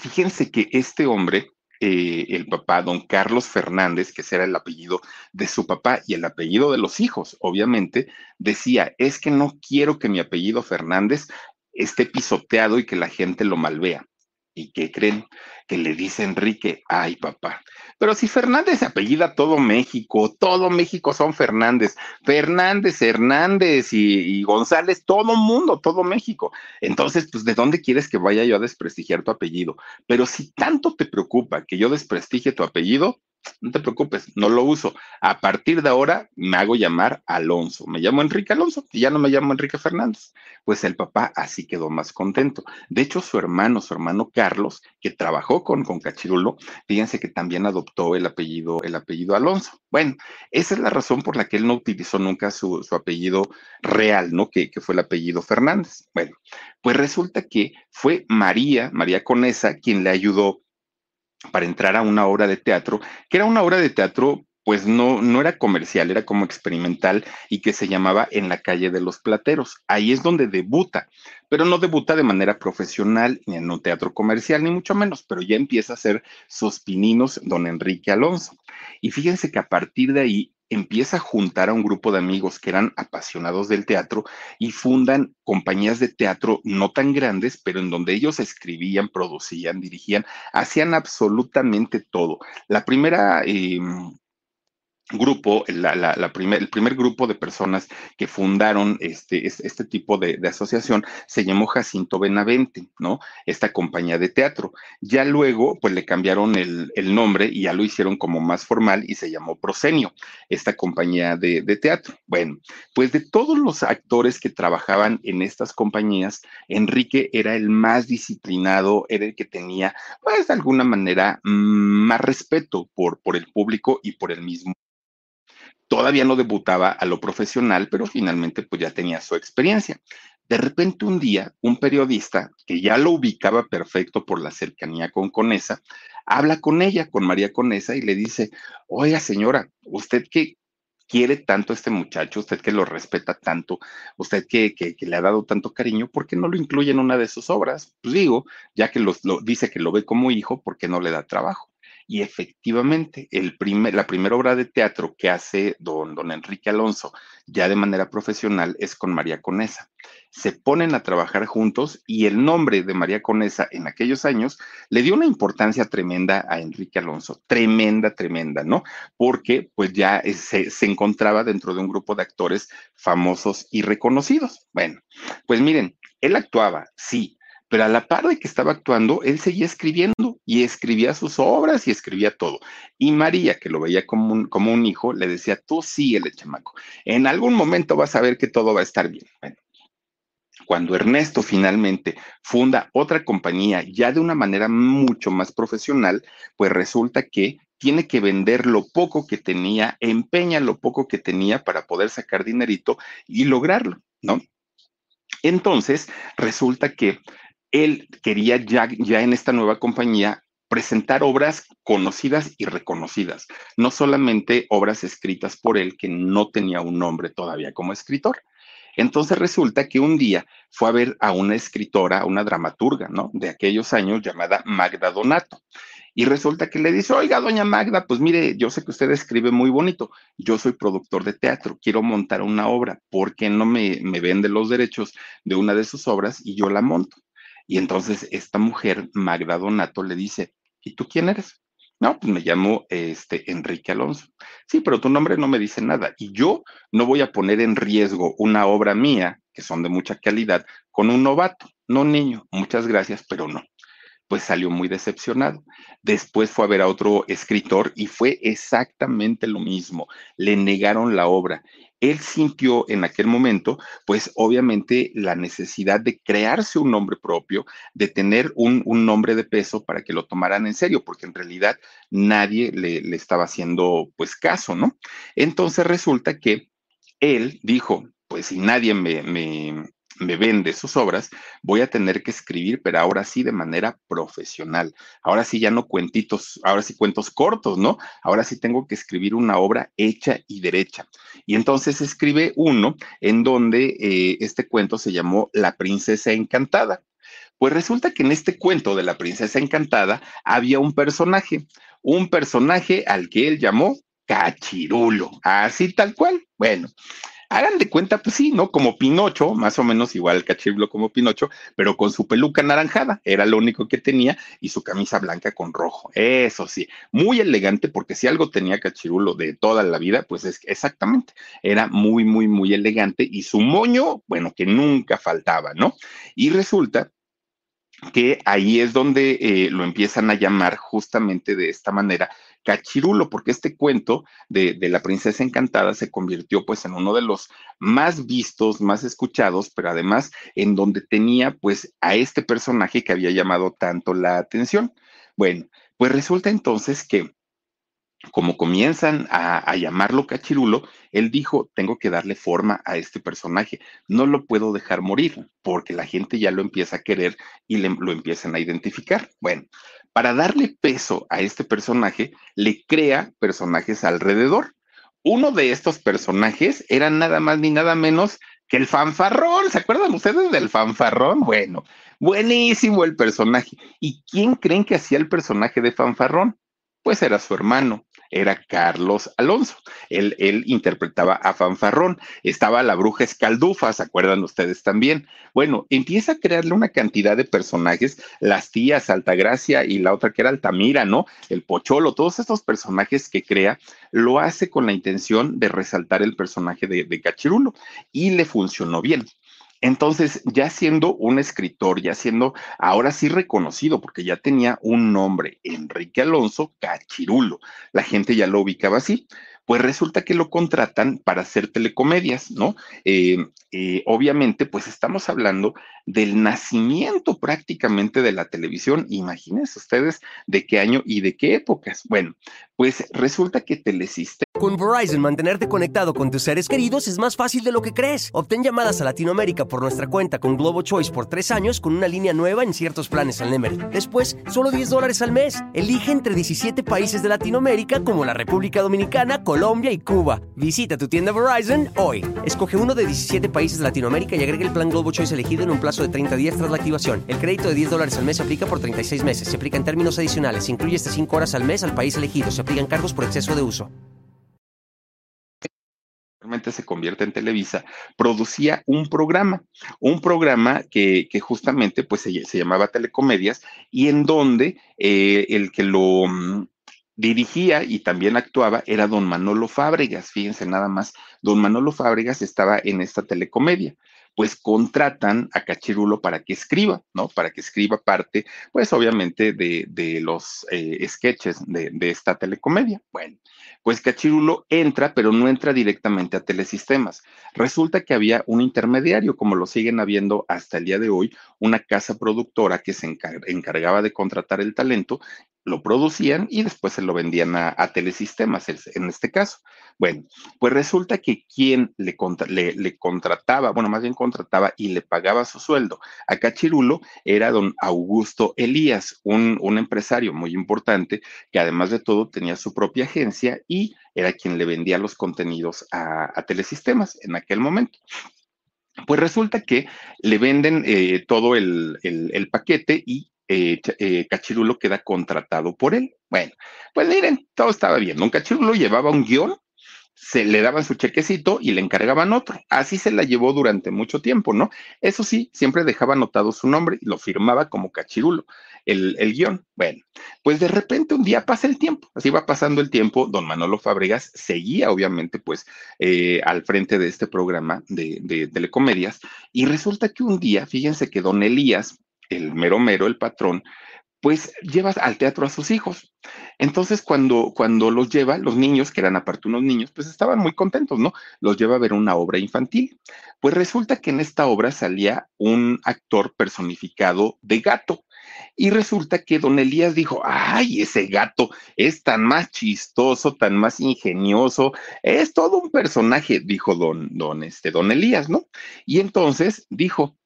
fíjense que este hombre, eh, el papá, don Carlos Fernández, que ese era el apellido de su papá y el apellido de los hijos, obviamente, decía, es que no quiero que mi apellido Fernández esté pisoteado y que la gente lo malvea. ¿Y qué creen? Que le dice Enrique, ay papá, pero si Fernández apellida todo México, todo México son Fernández, Fernández, Hernández y, y, González, todo mundo, todo México. Entonces, pues, ¿de dónde quieres que vaya yo a desprestigiar tu apellido? Pero si tanto te preocupa que yo desprestigie tu apellido, no te preocupes, no lo uso. A partir de ahora me hago llamar Alonso. Me llamo Enrique Alonso y ya no me llamo Enrique Fernández. Pues el papá así quedó más contento. De hecho, su hermano, su hermano Carlos, que trabajó con, con Cachirulo, fíjense que también adoptó el apellido, el apellido Alonso. Bueno, esa es la razón por la que él no utilizó nunca su, su apellido real, ¿no? Que, que fue el apellido Fernández. Bueno, pues resulta que fue María, María Conesa, quien le ayudó para entrar a una obra de teatro, que era una obra de teatro pues no, no era comercial, era como experimental y que se llamaba En la calle de los plateros. Ahí es donde debuta, pero no debuta de manera profesional ni en un teatro comercial, ni mucho menos, pero ya empieza a hacer sus pininos don Enrique Alonso. Y fíjense que a partir de ahí empieza a juntar a un grupo de amigos que eran apasionados del teatro y fundan compañías de teatro no tan grandes, pero en donde ellos escribían, producían, dirigían, hacían absolutamente todo. La primera eh, grupo, primer, el primer grupo de personas que fundaron este, este tipo de, de, asociación se llamó Jacinto Benavente, ¿no? Esta compañía de teatro. Ya luego, pues le cambiaron el, el nombre y ya lo hicieron como más formal y se llamó Prosenio, esta compañía de, de, teatro. Bueno, pues de todos los actores que trabajaban en estas compañías, Enrique era el más disciplinado, era el que tenía, pues de alguna manera, mm, más respeto por, por el público y por el mismo todavía no debutaba a lo profesional, pero finalmente pues ya tenía su experiencia. De repente un día, un periodista que ya lo ubicaba perfecto por la cercanía con Conesa, habla con ella, con María Conesa, y le dice, oiga señora, usted que quiere tanto a este muchacho, usted que lo respeta tanto, usted que, que, le ha dado tanto cariño, ¿por qué no lo incluye en una de sus obras? Pues digo, ya que lo, lo, dice que lo ve como hijo, ¿por qué no le da trabajo? Y efectivamente, la primera obra de teatro que hace don, Enrique Alonso, ya de manera profesional, es con María Conesa. Se ponen a trabajar juntos y el nombre de María Conesa en aquellos años le dio una importancia tremenda a Enrique Alonso, tremenda, tremenda, ¿no? Porque pues ya se, se encontraba dentro de un grupo de actores famosos y reconocidos. Bueno, pues miren, él actuaba, sí, pero a la par de que estaba actuando, él seguía escribiendo y escribía sus obras y escribía todo. Y María, que lo veía como un, como un hijo, le decía, tú síguele, chamaco. En algún momento vas a ver que todo va a estar bien. Bueno, cuando Ernesto finalmente funda otra compañía ya de una manera mucho más profesional, pues resulta que tiene que vender lo poco que tenía, empeña lo poco que tenía para poder sacar dinerito y lograrlo, ¿no? Entonces, resulta que él quería ya, en esta nueva compañía presentar obras conocidas y reconocidas, no solamente obras escritas por él que no tenía un nombre todavía como escritor. Entonces resulta que un día fue a ver a una escritora, una dramaturga, ¿no? De aquellos años llamada Magda Donato. Y resulta que le dice, oiga, doña Magda, pues mire, yo sé que usted escribe muy bonito, yo soy productor de teatro, quiero montar una obra, ¿por qué no me, me vende los derechos de una de sus obras y yo la monto? Y entonces esta mujer, Magda Donato, le dice, ¿y tú quién eres? No, pues me llamo este, Enrique Alonso. Sí, pero tu nombre no me dice nada. Y yo no voy a poner en riesgo una obra mía, que son de mucha calidad, con un novato. No, niño, muchas gracias, pero no. Pues salió muy decepcionado. Después fue a ver a otro escritor y fue exactamente lo mismo. Le negaron la obra él sintió en aquel momento, pues obviamente la necesidad de crearse un nombre propio, de tener un, nombre de peso para que lo tomaran en serio, porque en realidad nadie le, le estaba haciendo pues caso, ¿no? Entonces resulta que él dijo, pues si nadie me, me vende sus obras, voy a tener que escribir, pero ahora sí de manera profesional. Ahora sí ya no cuentitos, ahora sí cuentos cortos, ¿no? Ahora sí tengo que escribir una obra hecha y derecha. Y entonces escribe uno en donde eh, este cuento se llamó La princesa encantada. Pues resulta que en este cuento de la princesa encantada había un personaje, un personaje al que él llamó Cachirulo, así tal cual. Bueno, hagan de cuenta, pues sí, ¿no? Como Pinocho, más o menos igual Cachirulo como Pinocho, pero con su peluca naranjada, era lo único que tenía, y su camisa blanca con rojo. Eso sí, muy elegante, porque si algo tenía Cachirulo de toda la vida, pues es exactamente, era muy, muy, muy elegante, y su moño, bueno, que nunca faltaba, ¿no? Y resulta que ahí es donde eh, lo empiezan a llamar justamente de esta manera Cachirulo, porque este cuento de, la princesa encantada se convirtió pues en uno de los más vistos, más escuchados, pero además en donde tenía pues a este personaje que había llamado tanto la atención. Bueno, pues resulta entonces que como comienzan a, llamarlo Cachirulo, él dijo, tengo que darle forma a este personaje, no lo puedo dejar morir, porque la gente ya lo empieza a querer y lo empiezan a identificar. Bueno, para darle peso a este personaje, le crea personajes alrededor. Uno de estos personajes era nada más ni nada menos que el fanfarrón. ¿Se acuerdan ustedes del fanfarrón? Bueno, buenísimo el personaje. ¿Y quién creen que hacía el personaje de fanfarrón? Pues era su hermano era Carlos Alonso. Él, él interpretaba a Fanfarrón. Estaba la bruja Escaldufa, ¿se acuerdan ustedes también? Bueno, empieza a crearle una cantidad de personajes, las tías Altagracia y la otra que era Altamira, ¿no? El Pocholo, todos estos personajes que crea, lo hace con la intención de resaltar el personaje de, de Cachirulo y le funcionó bien. Entonces, ya siendo un escritor, ya siendo ahora sí reconocido, porque ya tenía un nombre, Enrique Alonso Cachirulo, la gente ya lo ubicaba así pues resulta que lo contratan para hacer telecomedias, ¿no? Eh, eh, obviamente, pues estamos hablando del nacimiento prácticamente de la televisión. Imagínense ustedes de qué año y de qué épocas. Bueno, pues resulta que Telesistema. Con Verizon, mantenerte conectado con tus seres queridos es más fácil de lo que crees. Obtén llamadas a Latinoamérica por nuestra cuenta con Globo Choice por tres años con una línea nueva en ciertos planes al Nemery. Después, solo 10 dólares al mes. Elige entre 17 países de Latinoamérica como la República Dominicana, Colombia y Cuba. Visita tu tienda Verizon hoy. Escoge uno de 17 países de Latinoamérica y agrega el plan Globo Choice elegido en un plazo de 30 días tras la activación. El crédito de 10 dólares al mes se aplica por 36 meses. Se aplica en términos adicionales. Se incluye hasta 5 horas al mes al país elegido. Se aplican cargos por exceso de uso se convierte en Televisa, producía un programa, un programa que, justamente pues se, llamaba Telecomedias y en donde eh, el que lo mm, dirigía y también actuaba era don Manolo Fábregas. Fíjense nada más, don Manolo Fábregas estaba en esta telecomedia. Pues contratan a Cachirulo para que escriba, ¿no? Para que escriba parte, pues obviamente de, los eh, sketches de, de esta telecomedia. Bueno, pues Cachirulo entra, pero no entra directamente a Telesistemas. Resulta que había un intermediario, como lo siguen habiendo hasta el día de hoy, una casa productora que se encargaba de contratar el talento lo producían y después se lo vendían a, telesistemas, en este caso. Bueno, pues resulta que quien le, contrataba, bueno, más bien contrataba y le pagaba su sueldo a Cachirulo era don Augusto Elías, un, empresario muy importante que además de todo tenía su propia agencia y era quien le vendía los contenidos a, telesistemas en aquel momento. Pues resulta que le venden eh, todo el, paquete y eh, eh, Cachirulo queda contratado por él. Bueno, pues miren, todo estaba bien. Don Cachirulo llevaba un guion, se le daban su chequecito y le encargaban otro. Así se la llevó durante mucho tiempo, ¿no? Eso sí, siempre dejaba anotado su nombre y lo firmaba como Cachirulo, el, el guion. Bueno, pues de repente un día pasa el tiempo, así va pasando el tiempo, don Manolo Fabregas seguía obviamente pues eh, al frente de este programa de, de telecomedias y resulta que un día, fíjense que don Elías el mero mero, el patrón, pues llevas al teatro a sus hijos. Entonces, cuando, cuando los lleva, los niños, que eran aparte unos niños, pues estaban muy contentos, ¿no? Los lleva a ver una obra infantil. Pues resulta que en esta obra salía un actor personificado de gato. Y resulta que don Elías dijo, ay, ese gato es tan más chistoso, tan más ingenioso, es todo un personaje, dijo don, don, este, don Elías, ¿no? Y entonces dijo,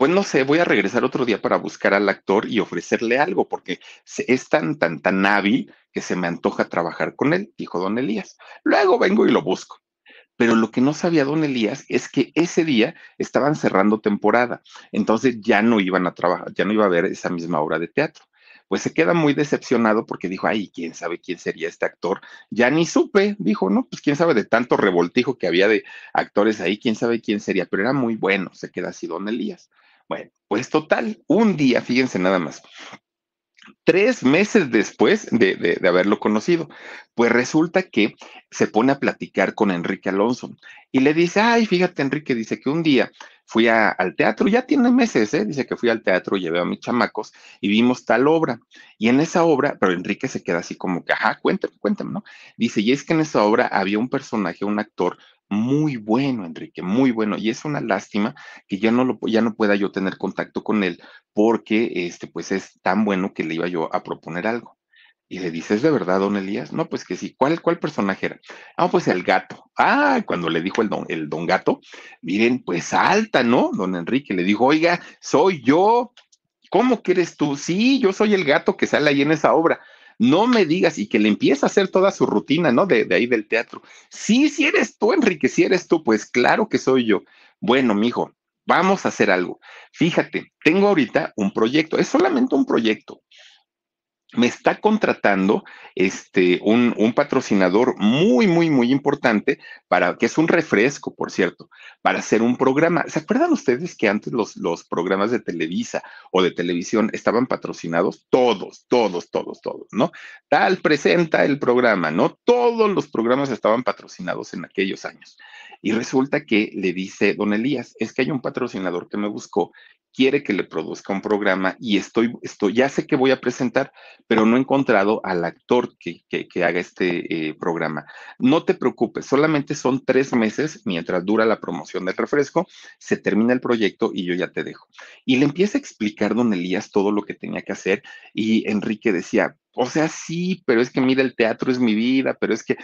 pues no sé, voy a regresar otro día para buscar al actor y ofrecerle algo, porque es tan, tan, tan hábil que se me antoja trabajar con él, dijo don Elías. Luego vengo y lo busco. Pero lo que no sabía don Elías es que ese día estaban cerrando temporada, entonces ya no iban a trabajar, ya no iba a ver esa misma obra de teatro. Pues se queda muy decepcionado porque dijo, ay, quién sabe quién sería este actor. Ya ni supe, dijo, no, pues quién sabe de tanto revoltijo que había de actores ahí, quién sabe quién sería, pero era muy bueno, se queda así don Elías. Bueno, pues total, un día, fíjense nada más, tres meses después de, haberlo conocido, pues resulta que se pone a platicar con Enrique Alonso y le dice, ay, fíjate, Enrique, dice que un día fui al teatro, ya tiene meses, ¿eh? dice que fui al teatro, llevé a mis chamacos y vimos tal obra. Y en esa obra, pero Enrique se queda así como que, ajá, cuéntame, cuéntame, ¿no? Dice, y es que en esa obra había un personaje, un actor muy bueno, Enrique, muy bueno. Y es una lástima que ya no, lo, ya no pueda yo tener contacto con él porque este, pues es tan bueno que le iba yo a proponer algo. Y le dices, ¿de verdad, don Elías? No, pues que sí. ¿Cuál, cuál personaje era? Ah, pues el gato. Ah, cuando le dijo el don, el don gato, miren, pues alta, ¿no? Don Enrique le dijo, oiga, soy yo. ¿Cómo que eres tú? Sí, yo soy el gato que sale ahí en esa obra no me digas, y que le empieza a hacer toda su rutina, ¿no? De, ahí del teatro. Sí, si eres tú, Enrique, si eres tú, pues claro que soy yo. Bueno, mijo, vamos a hacer algo. Fíjate, tengo ahorita un proyecto, es solamente un proyecto me está contratando este, un, un, patrocinador muy, muy, muy importante para, que es un refresco, por cierto, para hacer un programa. ¿Se acuerdan ustedes que antes los, los programas de Televisa o de televisión estaban patrocinados? Todos, todos, todos, todos, ¿no? Tal presenta el programa, ¿no? Todos los programas estaban patrocinados en aquellos años. Y resulta que le dice don Elías, es que hay un patrocinador que me buscó quiere que le produzca un programa y estoy, estoy, ya sé que voy a presentar, pero no he encontrado al actor que, que, haga este eh, programa. No te preocupes, solamente son tres meses mientras dura la promoción del refresco, se termina el proyecto y yo ya te dejo. Y le empieza a explicar don Elías todo lo que tenía que hacer y Enrique decía, o sea, sí, pero es que mira, el teatro es mi vida, pero es que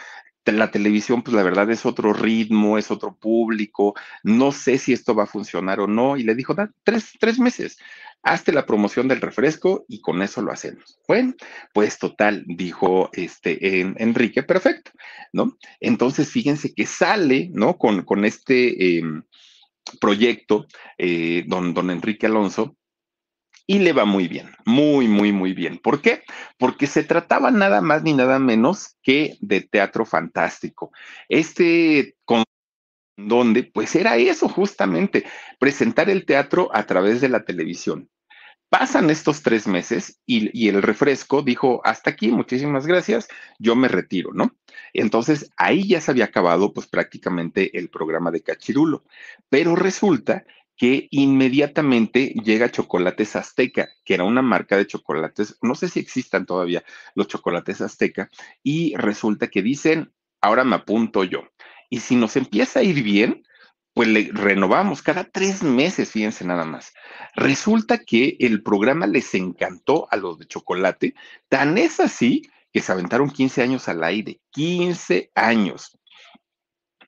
la televisión, pues la verdad es otro ritmo, es otro público, no sé si esto va a funcionar o no. Y le dijo, da tres, tres meses, hazte la promoción del refresco y con eso lo hacemos. Bueno, pues total, dijo este Enrique, perfecto, ¿no? Entonces, fíjense que sale, ¿no? Con, con este em, proyecto, eh, don, don Enrique Alonso, y le va muy bien, muy, muy, muy bien. ¿Por qué? Porque se trataba nada más ni nada menos que de teatro fantástico. Este con donde pues era eso justamente, presentar el teatro a través de la televisión. Pasan estos tres meses y, y, el refresco dijo, hasta aquí, muchísimas gracias, yo me retiro, ¿no? Entonces ahí ya se había acabado pues prácticamente el programa de Cachirulo, pero resulta que inmediatamente llega Chocolates Azteca, que era una marca de chocolates, no sé si existan todavía los chocolates Azteca, y resulta que dicen, ahora me apunto yo. Y si nos empieza a ir bien, pues le renovamos cada tres meses, fíjense nada más. Resulta que el programa les encantó a los de chocolate, tan es así que se aventaron 15 años al aire, 15 años.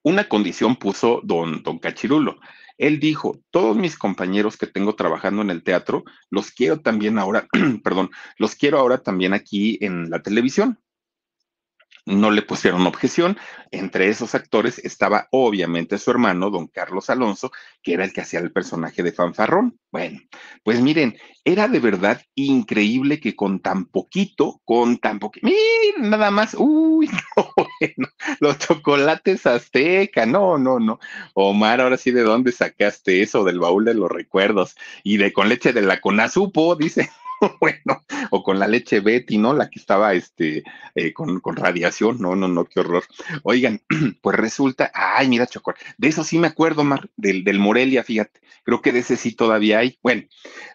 Una condición puso don, don Cachirulo, él dijo, todos mis compañeros que tengo trabajando en el teatro, los quiero también ahora, *clears throat* perdón, los quiero ahora también aquí en la televisión no le pusieron objeción. Entre esos actores estaba obviamente su hermano, don Carlos Alonso, que era el que hacía el personaje de Fanfarrón. Bueno, pues miren, era de verdad increíble que con tan poquito, con tan poquito, miren, nada más, uy, *laughs* bueno, los chocolates azteca, no, no, no. Omar, ahora sí, ¿de dónde sacaste eso? Del baúl de los recuerdos y de con leche de la conazupo, dice. *laughs* bueno, o con la leche Betty, ¿no? La que estaba este, eh, con, radiación, no, no, no, qué horror. Oigan, *clears throat* pues resulta, ay, mira, chocolate, de eso sí me acuerdo, Mar, del, del Morelia, fíjate, creo que de ese sí todavía hay. Bueno,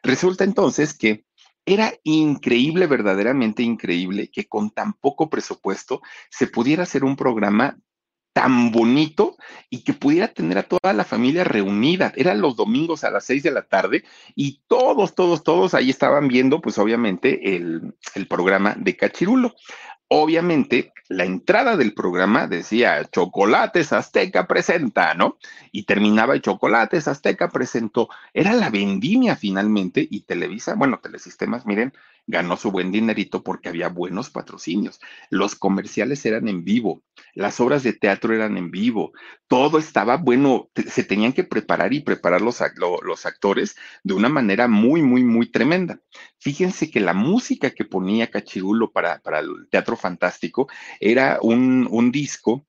resulta entonces que Era increíble, verdaderamente increíble, que con tan poco presupuesto se pudiera hacer un programa tan bonito y que pudiera tener a toda la familia reunida. Eran los domingos a las seis de la tarde y todos, todos, todos ahí estaban viendo, pues obviamente, el, el programa de Cachirulo. Obviamente, la entrada del programa decía Chocolates Azteca presenta, ¿no? Y terminaba Chocolates Azteca presentó. Era la vendimia finalmente y Televisa, bueno, Telesistemas, miren, ganó su buen dinerito porque había buenos patrocinios. Los comerciales eran en vivo, las obras de teatro eran en vivo, todo estaba bueno, se tenían que preparar y preparar los, los actores de una manera muy, muy, muy tremenda. Fíjense que la música que ponía Cachirulo para, para el teatro fantástico era un, un disco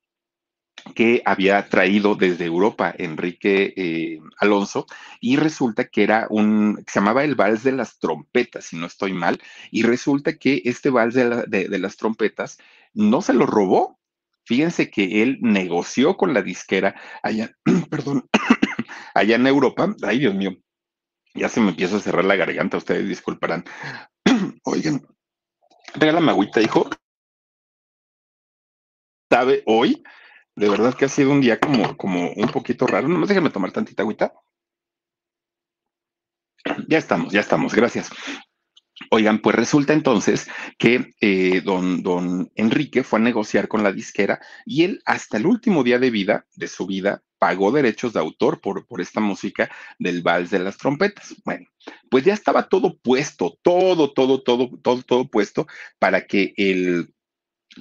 que había traído desde Europa Enrique eh, Alonso y resulta que era un, se llamaba el Vals de las Trompetas, si no estoy mal, y resulta que este Vals de, de las Trompetas no se lo robó. Fíjense que él negoció con la disquera allá, *clears throat* perdón, *clears throat* allá en Europa. Ay, Dios mío, ya se me empieza a cerrar la garganta, ustedes disculparán. *clears throat* Oigan, regálame agüita, hijo. ¿Sabe hoy? De verdad que ha sido un día como, como un poquito raro. Nomás déjenme tomar tantita agüita. *clears throat* Ya estamos, ya estamos, gracias. Oigan, pues resulta entonces que eh, don, don Enrique fue a negociar con la disquera y él hasta el último día de vida, de su vida, pagó derechos de autor por, por esta música del vals de las trompetas. Bueno, pues ya estaba todo puesto, todo, todo, todo, todo, todo puesto para que el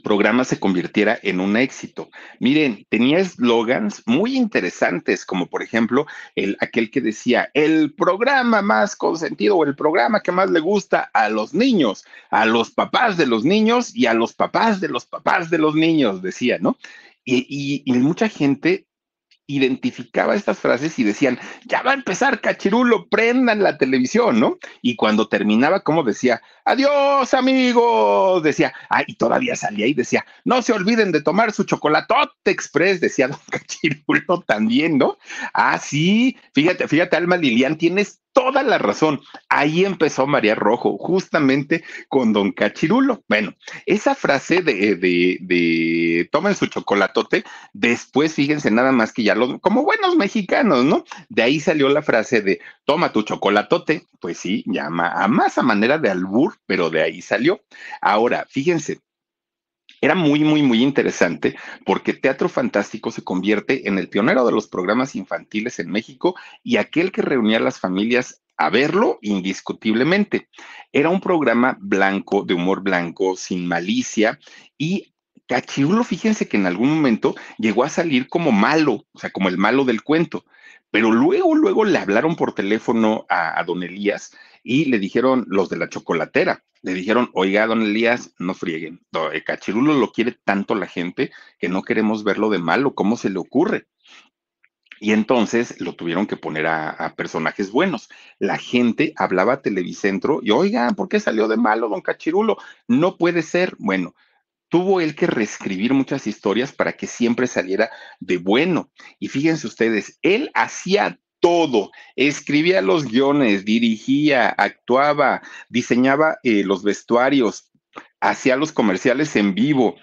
programa se convirtiera en un éxito. Miren, tenía eslogans muy interesantes, como por ejemplo el, aquel que decía, el programa más consentido o el programa que más le gusta a los niños, a los papás de los niños y a los papás de los papás de los niños, decía, ¿no? Y, y mucha gente identificaba estas frases y decían, ya va a empezar Cachirulo, prendan la televisión, ¿no? Y cuando terminaba, como decía, adiós amigos, decía, ah, y todavía salía y decía, no se olviden de tomar su chocolatote express, decía don *laughs* Cachirulo también, ¿no? Ah, sí, fíjate, fíjate, Alma Lilian, tienes toda la razón. Ahí empezó María Rojo, justamente con Don Cachirulo. Bueno, esa frase de, de, de tomen su chocolatote, después fíjense nada más que ya los, como buenos mexicanos, ¿no? De ahí salió la frase de toma tu chocolatote, pues sí, llama a más a manera de albur, pero de ahí salió. Ahora, fíjense, era muy, muy, muy interesante porque Teatro Fantástico se convierte en el pionero de los programas infantiles en México y aquel que reunía a las familias a verlo indiscutiblemente. Era un programa blanco, de humor blanco, sin malicia y Cachirulo, fíjense que en algún momento llegó a salir como malo, o sea, como el malo del cuento, pero luego, luego le hablaron por teléfono a, a don Elías y le dijeron los de la chocolatera, le dijeron, oiga, don Elías, no frieguen, cachirulo lo quiere tanto la gente que no queremos verlo de malo, ¿cómo se le ocurre? Y entonces lo tuvieron que poner a, personajes buenos. La gente hablaba a Televicentro y, oiga, ¿por qué salió de malo don Cachirulo? No puede ser. Bueno, tuvo él que reescribir muchas historias para que siempre saliera de bueno. Y fíjense ustedes, él hacía todo, escribía los guiones, dirigía, actuaba, diseñaba eh, los vestuarios, hacía los comerciales en vivo,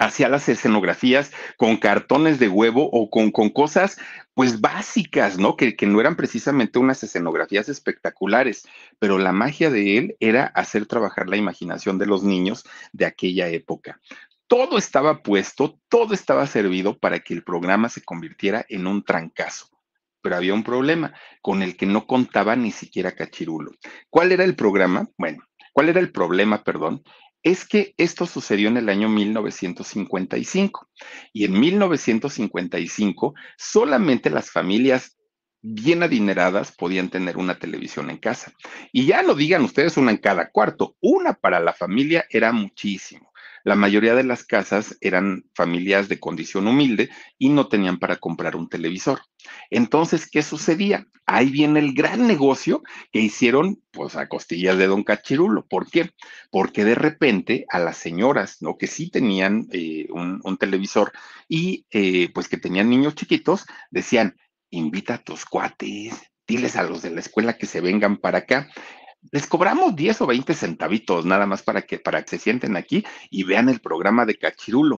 hacía las escenografías con cartones de huevo o con, con cosas pues básicas, ¿no? Que, que, no eran precisamente unas escenografías espectaculares, pero la magia de él era hacer trabajar la imaginación de los niños de aquella época. Todo estaba puesto, todo estaba servido para que el programa se convirtiera en un trancazo pero había un problema con el que no contaba ni siquiera Cachirulo. ¿Cuál era el programa? Bueno, ¿cuál era el problema, perdón? Es que esto sucedió en el año 1955 y en 1955 solamente las familias bien adineradas podían tener una televisión en casa. Y ya lo digan ustedes, una en cada cuarto. Una para la familia era muchísimo. La mayoría de las casas eran familias de condición humilde y no tenían para comprar un televisor. Entonces, ¿qué sucedía? Ahí viene el gran negocio que hicieron, pues, a costillas de Don Cachirulo. ¿Por qué? Porque de repente a las señoras, ¿no? Que sí tenían eh, un, televisor y, eh, pues, que tenían niños chiquitos, decían, invita a tus cuates, diles a los de la escuela que se vengan para acá. Les cobramos 10 o 20 centavitos nada más para que, para que se sienten aquí y vean el programa de Cachirulo.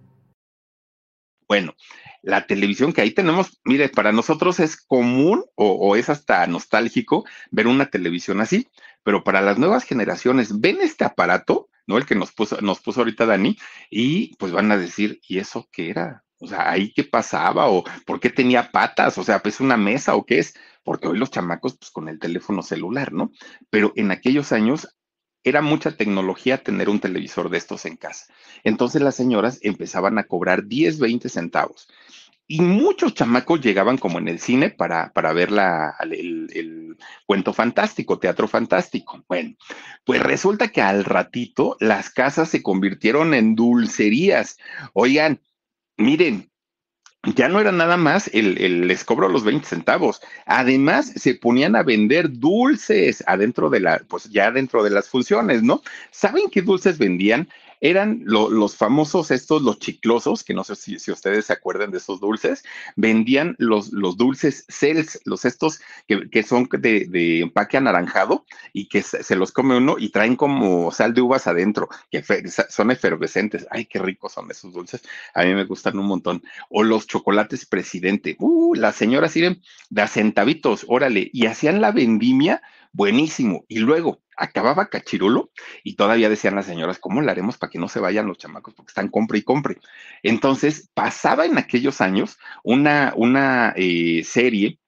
Bueno, la televisión que ahí tenemos, mire, para nosotros es común o, es hasta nostálgico ver una televisión así, pero para las nuevas generaciones ven este aparato, ¿no? El que nos puso, nos puso ahorita Dani, y pues van a decir, ¿y eso qué era? O sea, ¿ahí qué pasaba? ¿O por qué tenía patas? O sea, pues una mesa o qué es? Porque hoy los chamacos, pues con el teléfono celular, ¿no? Pero en aquellos años era mucha tecnología tener un televisor de estos en casa. Entonces las señoras empezaban a cobrar 10, 20 centavos. Y muchos chamacos llegaban como en el cine para, para ver la, el, el, cuento fantástico, teatro fantástico. Bueno, pues resulta que al ratito las casas se convirtieron en dulcerías. Oigan, miren, ya no era nada más el, el, les cobro los 20 centavos. Además, se ponían a vender dulces adentro de la, pues ya dentro de las funciones, ¿no? ¿Saben qué dulces vendían? Eran lo, los famosos estos, los chiclosos, que no sé si, si, ustedes se acuerdan de esos dulces, vendían los, los dulces Cells, los estos que, que son de, de, empaque anaranjado y que se, se, los come uno y traen como sal de uvas adentro, que son efervescentes. Ay, qué ricos son esos dulces. A mí me gustan un montón. O los chocolates presidente. Uh, las señoras sirven de centavitos, órale, y hacían la vendimia buenísimo. Y luego acababa Cachirulo y todavía decían las señoras, ¿cómo lo haremos para que no se vayan los chamacos? Porque están compre y compre. Entonces, pasaba en aquellos años una, una eh, serie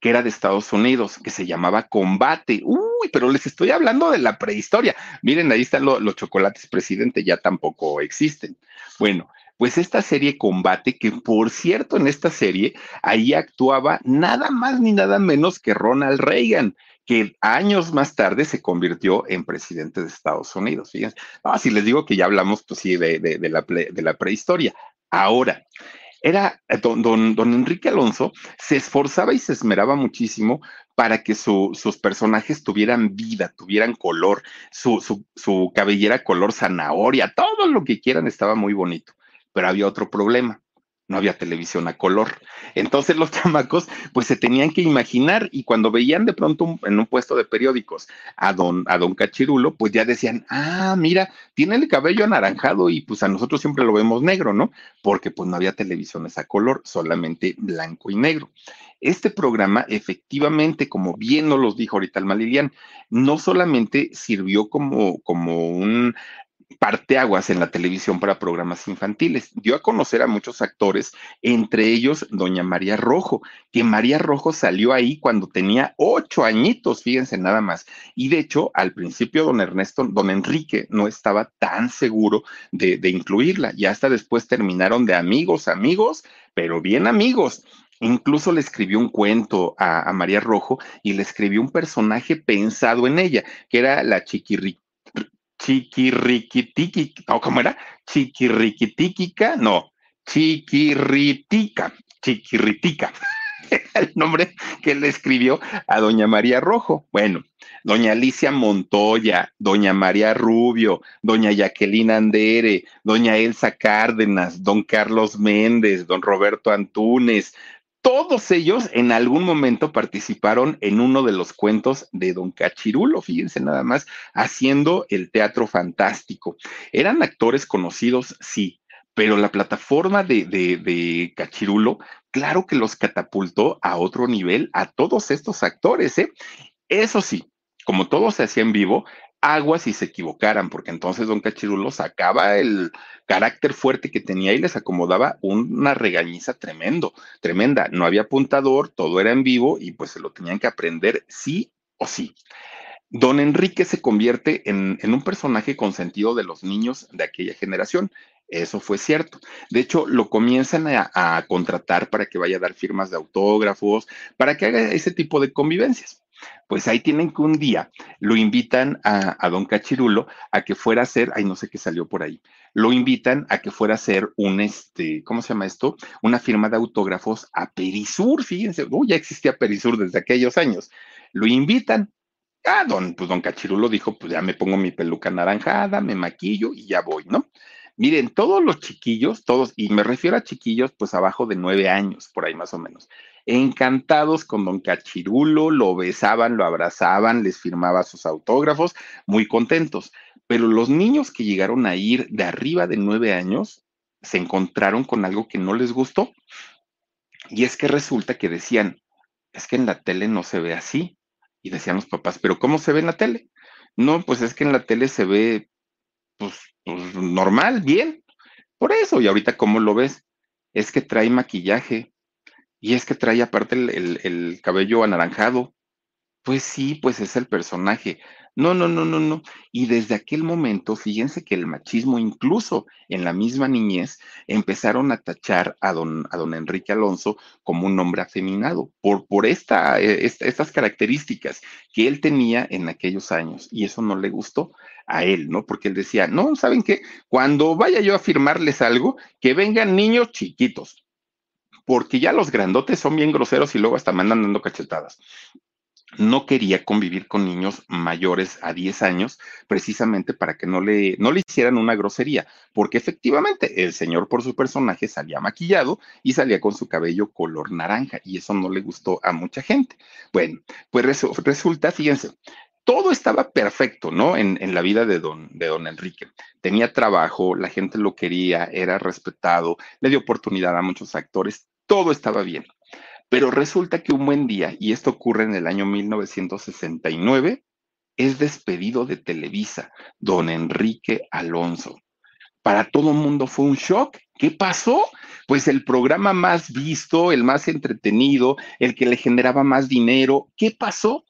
que era de Estados Unidos, que se llamaba Combate. Uy, pero les estoy hablando de la prehistoria. Miren, ahí están lo, los chocolates presidente, ya tampoco existen. Bueno, pues esta serie Combate, que por cierto en esta serie ahí actuaba nada más ni nada menos que Ronald Reagan, que años más tarde se convirtió en presidente de Estados Unidos. Fíjense, si les digo que ya hablamos, pues sí, de, de, la, prehistoria. Ahora, era eh, don, don, don, Enrique Alonso se esforzaba y se esmeraba muchísimo para que su, sus personajes tuvieran vida, tuvieran color, su, su, su cabellera color zanahoria, todo lo que quieran estaba muy bonito. Pero había otro problema no había televisión a color. Entonces los *laughs* chamacos pues se tenían que imaginar y cuando veían de pronto en un puesto de periódicos a don, a don Cachirulo, pues ya decían, ah, mira, tiene el cabello anaranjado y pues a nosotros siempre lo vemos negro, ¿no? Porque pues no había televisiones a color, solamente blanco y negro. Este programa efectivamente, como bien nos los dijo ahorita el Malilian, no solamente sirvió como, como un parteaguas en la televisión para programas infantiles. Dio a conocer a muchos actores, entre ellos doña María Rojo, que María Rojo salió ahí cuando tenía ocho añitos, fíjense nada más. Y de hecho, al principio don Ernesto, don Enrique no estaba tan seguro de, incluirla. Y hasta después terminaron de amigos, amigos, pero bien amigos. Incluso le escribió un cuento a, a, María Rojo y le escribió un personaje pensado en ella, que era la chiquirri, chiquirriquitiqui, ¿o cómo era? Chiquirriquitiquica, no, chiquirritica, chiquirritica. *laughs* el nombre que le escribió a doña María Rojo. Bueno, doña Alicia Montoya, doña María Rubio, doña Jacqueline Andere, doña Elsa Cárdenas, don Carlos Méndez, don Roberto Antunes, todos ellos en algún momento participaron en uno de los cuentos de Don Cachirulo, fíjense nada más, haciendo el teatro fantástico. Eran actores conocidos, sí, pero la plataforma de, de, Cachirulo, claro que los catapultó a otro nivel a todos estos actores, ¿eh? Eso sí, como todo se hacía en vivo, aguas si se equivocaran, porque entonces don Cachirulo sacaba el carácter fuerte que tenía y les acomodaba una regañiza tremendo, tremenda. No había apuntador, todo era en vivo y pues se lo tenían que aprender sí o sí. Don Enrique se convierte en, en un personaje consentido de los niños de aquella generación. Eso fue cierto. De hecho, lo comienzan a, a contratar para que vaya a dar firmas de autógrafos, para que haga ese tipo de convivencias. Pues ahí tienen que un día lo invitan a, a, don Cachirulo a que fuera a hacer, ay, no sé qué salió por ahí, lo invitan a que fuera a hacer un, este, ¿cómo se llama esto? Una firma de autógrafos a Perisur, fíjense, oh, ya existía Perisur desde aquellos años. Lo invitan, Ah, don, pues don Cachirulo dijo, pues ya me pongo mi peluca naranjada, me maquillo y ya voy, ¿no? Miren, todos los chiquillos, todos, y me refiero a chiquillos, pues abajo de nueve años, por ahí más o menos, encantados con don Cachirulo, lo besaban, lo abrazaban, les firmaba sus autógrafos, muy contentos. Pero los niños que llegaron a ir de arriba de nueve años se encontraron con algo que no les gustó. Y es que resulta que decían, es que en la tele no se ve así. Y decían los papás, pero ¿cómo se ve en la tele? No, pues es que en la tele se ve, pues, pues normal, bien. Por eso, y ahorita, ¿cómo lo ves? Es que trae maquillaje. Y es que trae aparte el, el, el cabello anaranjado. Pues sí, pues es el personaje. No, no, no, no, no. Y desde aquel momento, fíjense que el machismo, incluso en la misma niñez, empezaron a tachar a don, a don Enrique Alonso como un hombre afeminado, por, por esta, esta, estas características que él tenía en aquellos años. Y eso no le gustó a él, ¿no? Porque él decía, no, ¿saben qué? Cuando vaya yo a firmarles algo, que vengan niños chiquitos, porque ya los grandotes son bien groseros y luego hasta me andan dando cachetadas no quería convivir con niños mayores a 10 años, precisamente para que no le, no le hicieran una grosería, porque efectivamente el señor por su personaje salía maquillado y salía con su cabello color naranja, y eso no le gustó a mucha gente. Bueno, pues resulta, fíjense, todo estaba perfecto, ¿no? En, en, la vida de don, de don Enrique. Tenía trabajo, la gente lo quería, era respetado, le dio oportunidad a muchos actores, todo estaba bien. Pero resulta que un buen día, y esto ocurre en el año 1969, es despedido de Televisa, don Enrique Alonso. Para todo el mundo fue un shock. ¿Qué pasó? Pues el programa más visto, el más entretenido, el que le generaba más dinero. ¿Qué pasó?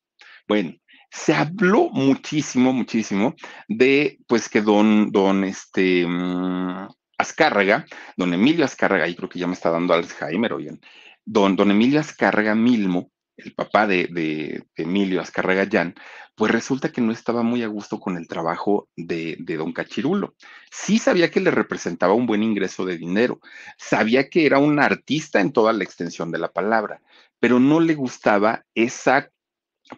Bueno, se habló muchísimo, muchísimo de, pues que don, don, este, um, Azcárraga, don Emilio Azcárraga, y creo que ya me está dando Alzheimer, oigan, don, don Emilio Azcárraga Milmo, el papá de, de, Emilio Azcárraga Llán, pues resulta que no estaba muy a gusto con el trabajo de, de, don Cachirulo. Sí sabía que le representaba un buen ingreso de dinero, sabía que era un artista en toda la extensión de la palabra, pero no le gustaba esa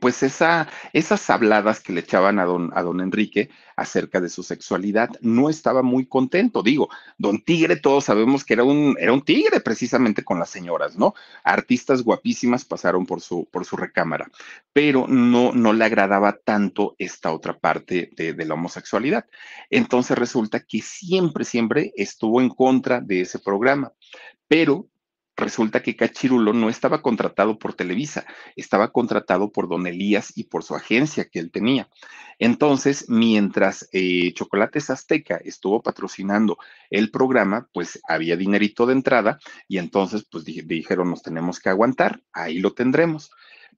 pues esa, esas habladas que le echaban a don, a don Enrique acerca de su sexualidad, no estaba muy contento. Digo, don Tigre, todos sabemos que era un, era un tigre precisamente con las señoras, ¿no? Artistas guapísimas pasaron por su, por su recámara, pero no, no le agradaba tanto esta otra parte de, de la homosexualidad. Entonces resulta que siempre, siempre estuvo en contra de ese programa, pero resulta que Cachirulo no estaba contratado por Televisa, estaba contratado por Don Elías y por su agencia que él tenía. Entonces, mientras eh, Chocolates Azteca estuvo patrocinando el programa, pues había dinerito de entrada y entonces pues dijeron, nos tenemos que aguantar, ahí lo tendremos.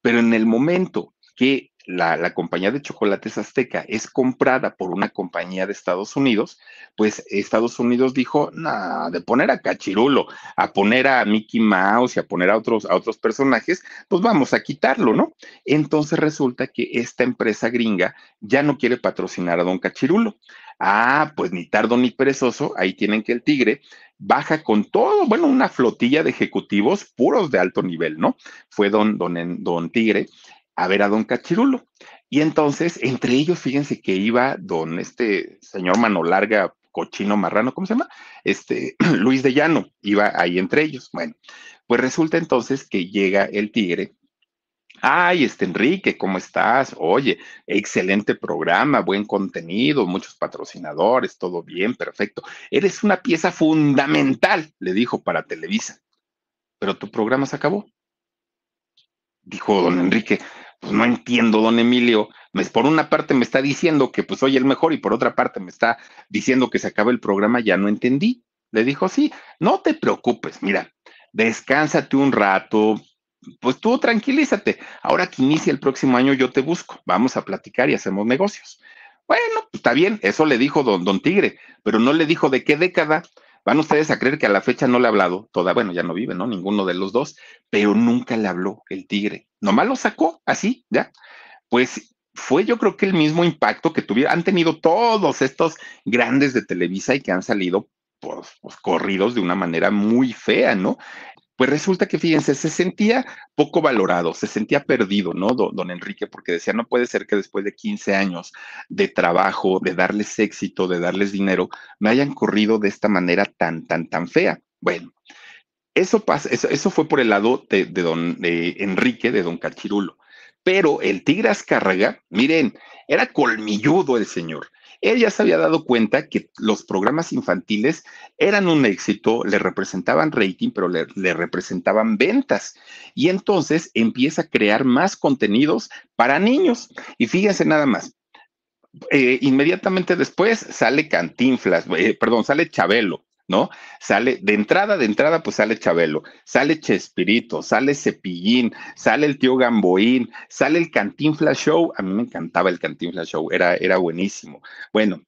Pero en el momento que la, compañía de chocolates azteca es comprada por una compañía de Estados Unidos, pues Estados Unidos dijo, nada, de poner a Cachirulo, a poner a Mickey Mouse y a poner a otros, a otros personajes, pues vamos a quitarlo, ¿no? Entonces resulta que esta empresa gringa ya no quiere patrocinar a don Cachirulo. Ah, pues ni tardo ni perezoso, ahí tienen que el tigre baja con todo, bueno, una flotilla de ejecutivos puros de alto nivel, ¿no? Fue don, don, don Tigre a ver a don Cachirulo. Y entonces, entre ellos, fíjense que iba don este señor mano larga, cochino marrano, ¿cómo se llama? Este *clears throat* Luis de Llano, iba ahí entre ellos. Bueno, pues resulta entonces que llega el tigre. Ay, este Enrique, ¿cómo estás? Oye, excelente programa, buen contenido, muchos patrocinadores, todo bien, perfecto. Eres una pieza fundamental, le dijo para Televisa. Pero tu programa se acabó. Dijo don Enrique, pues no entiendo, don Emilio. por una parte me está diciendo que pues soy el mejor y por otra parte me está diciendo que se acaba el programa, ya no entendí. Le dijo, sí, no te preocupes, mira, descánsate un rato, pues tú tranquilízate. Ahora que inicia el próximo año yo te busco, vamos a platicar y hacemos negocios. Bueno, pues está bien, eso le dijo don, don Tigre, pero no le dijo de qué década. Van ustedes a creer que a la fecha no le ha hablado, toda, bueno, ya no vive, ¿no? Ninguno de los dos, pero nunca le habló el tigre. Nomás lo sacó así, ya. Pues fue yo creo que el mismo impacto que tuvieron, han tenido todos estos grandes de Televisa y que han salido pues, pues, corridos de una manera muy fea, ¿no? Pues resulta que, fíjense, se sentía poco valorado, se sentía perdido, ¿no? Don, Enrique, porque decía, no puede ser que después de 15 años de trabajo, de darles éxito, de darles dinero, me hayan corrido de esta manera tan, tan, tan fea. Bueno, eso pasa, eso, fue por el lado de, don Enrique, de don Cachirulo. Pero el Tigre Azcárraga, miren, era colmilludo el señor. Él ya se había dado cuenta que los programas infantiles eran un éxito, le representaban rating, pero le, representaban ventas. Y entonces empieza a crear más contenidos para niños. Y fíjense nada más, eh, inmediatamente después sale Cantinflas, eh, perdón, sale Chabelo. ¿No? Sale, de entrada, de entrada, pues sale Chabelo, sale Chespirito, sale Cepillín, sale el tío Gamboín, sale el Cantinflas Show. A mí me encantaba el Cantinflas Show, era, era buenísimo. Bueno,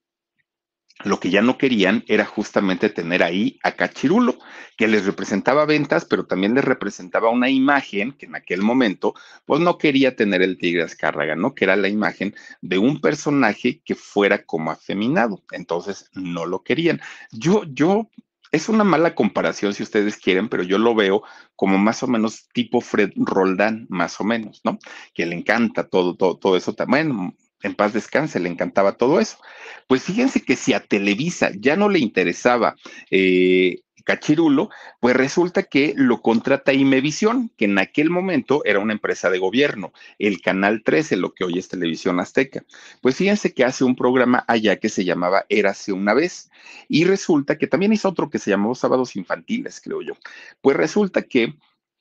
lo que ya no querían era justamente tener ahí a Cachirulo, que les representaba ventas, pero también les representaba una imagen que en aquel momento, pues no quería tener el Tigre Azcárraga, ¿no? Que era la imagen de un personaje que fuera como afeminado. Entonces, no lo querían. Yo, yo, es una mala comparación si ustedes quieren, pero yo lo veo como más o menos tipo Fred Roldán, más o menos, ¿no? Que le encanta todo, todo, todo eso también en paz descanse, le encantaba todo eso. Pues fíjense que si a Televisa ya no le interesaba eh, Cachirulo, pues resulta que lo contrata Imevisión, que en aquel momento era una empresa de gobierno, el Canal 13, lo que hoy es Televisión Azteca. Pues fíjense que hace un programa allá que se llamaba Érase una vez, y resulta que también hizo otro que se llamó Sábados Infantiles, creo yo. Pues resulta que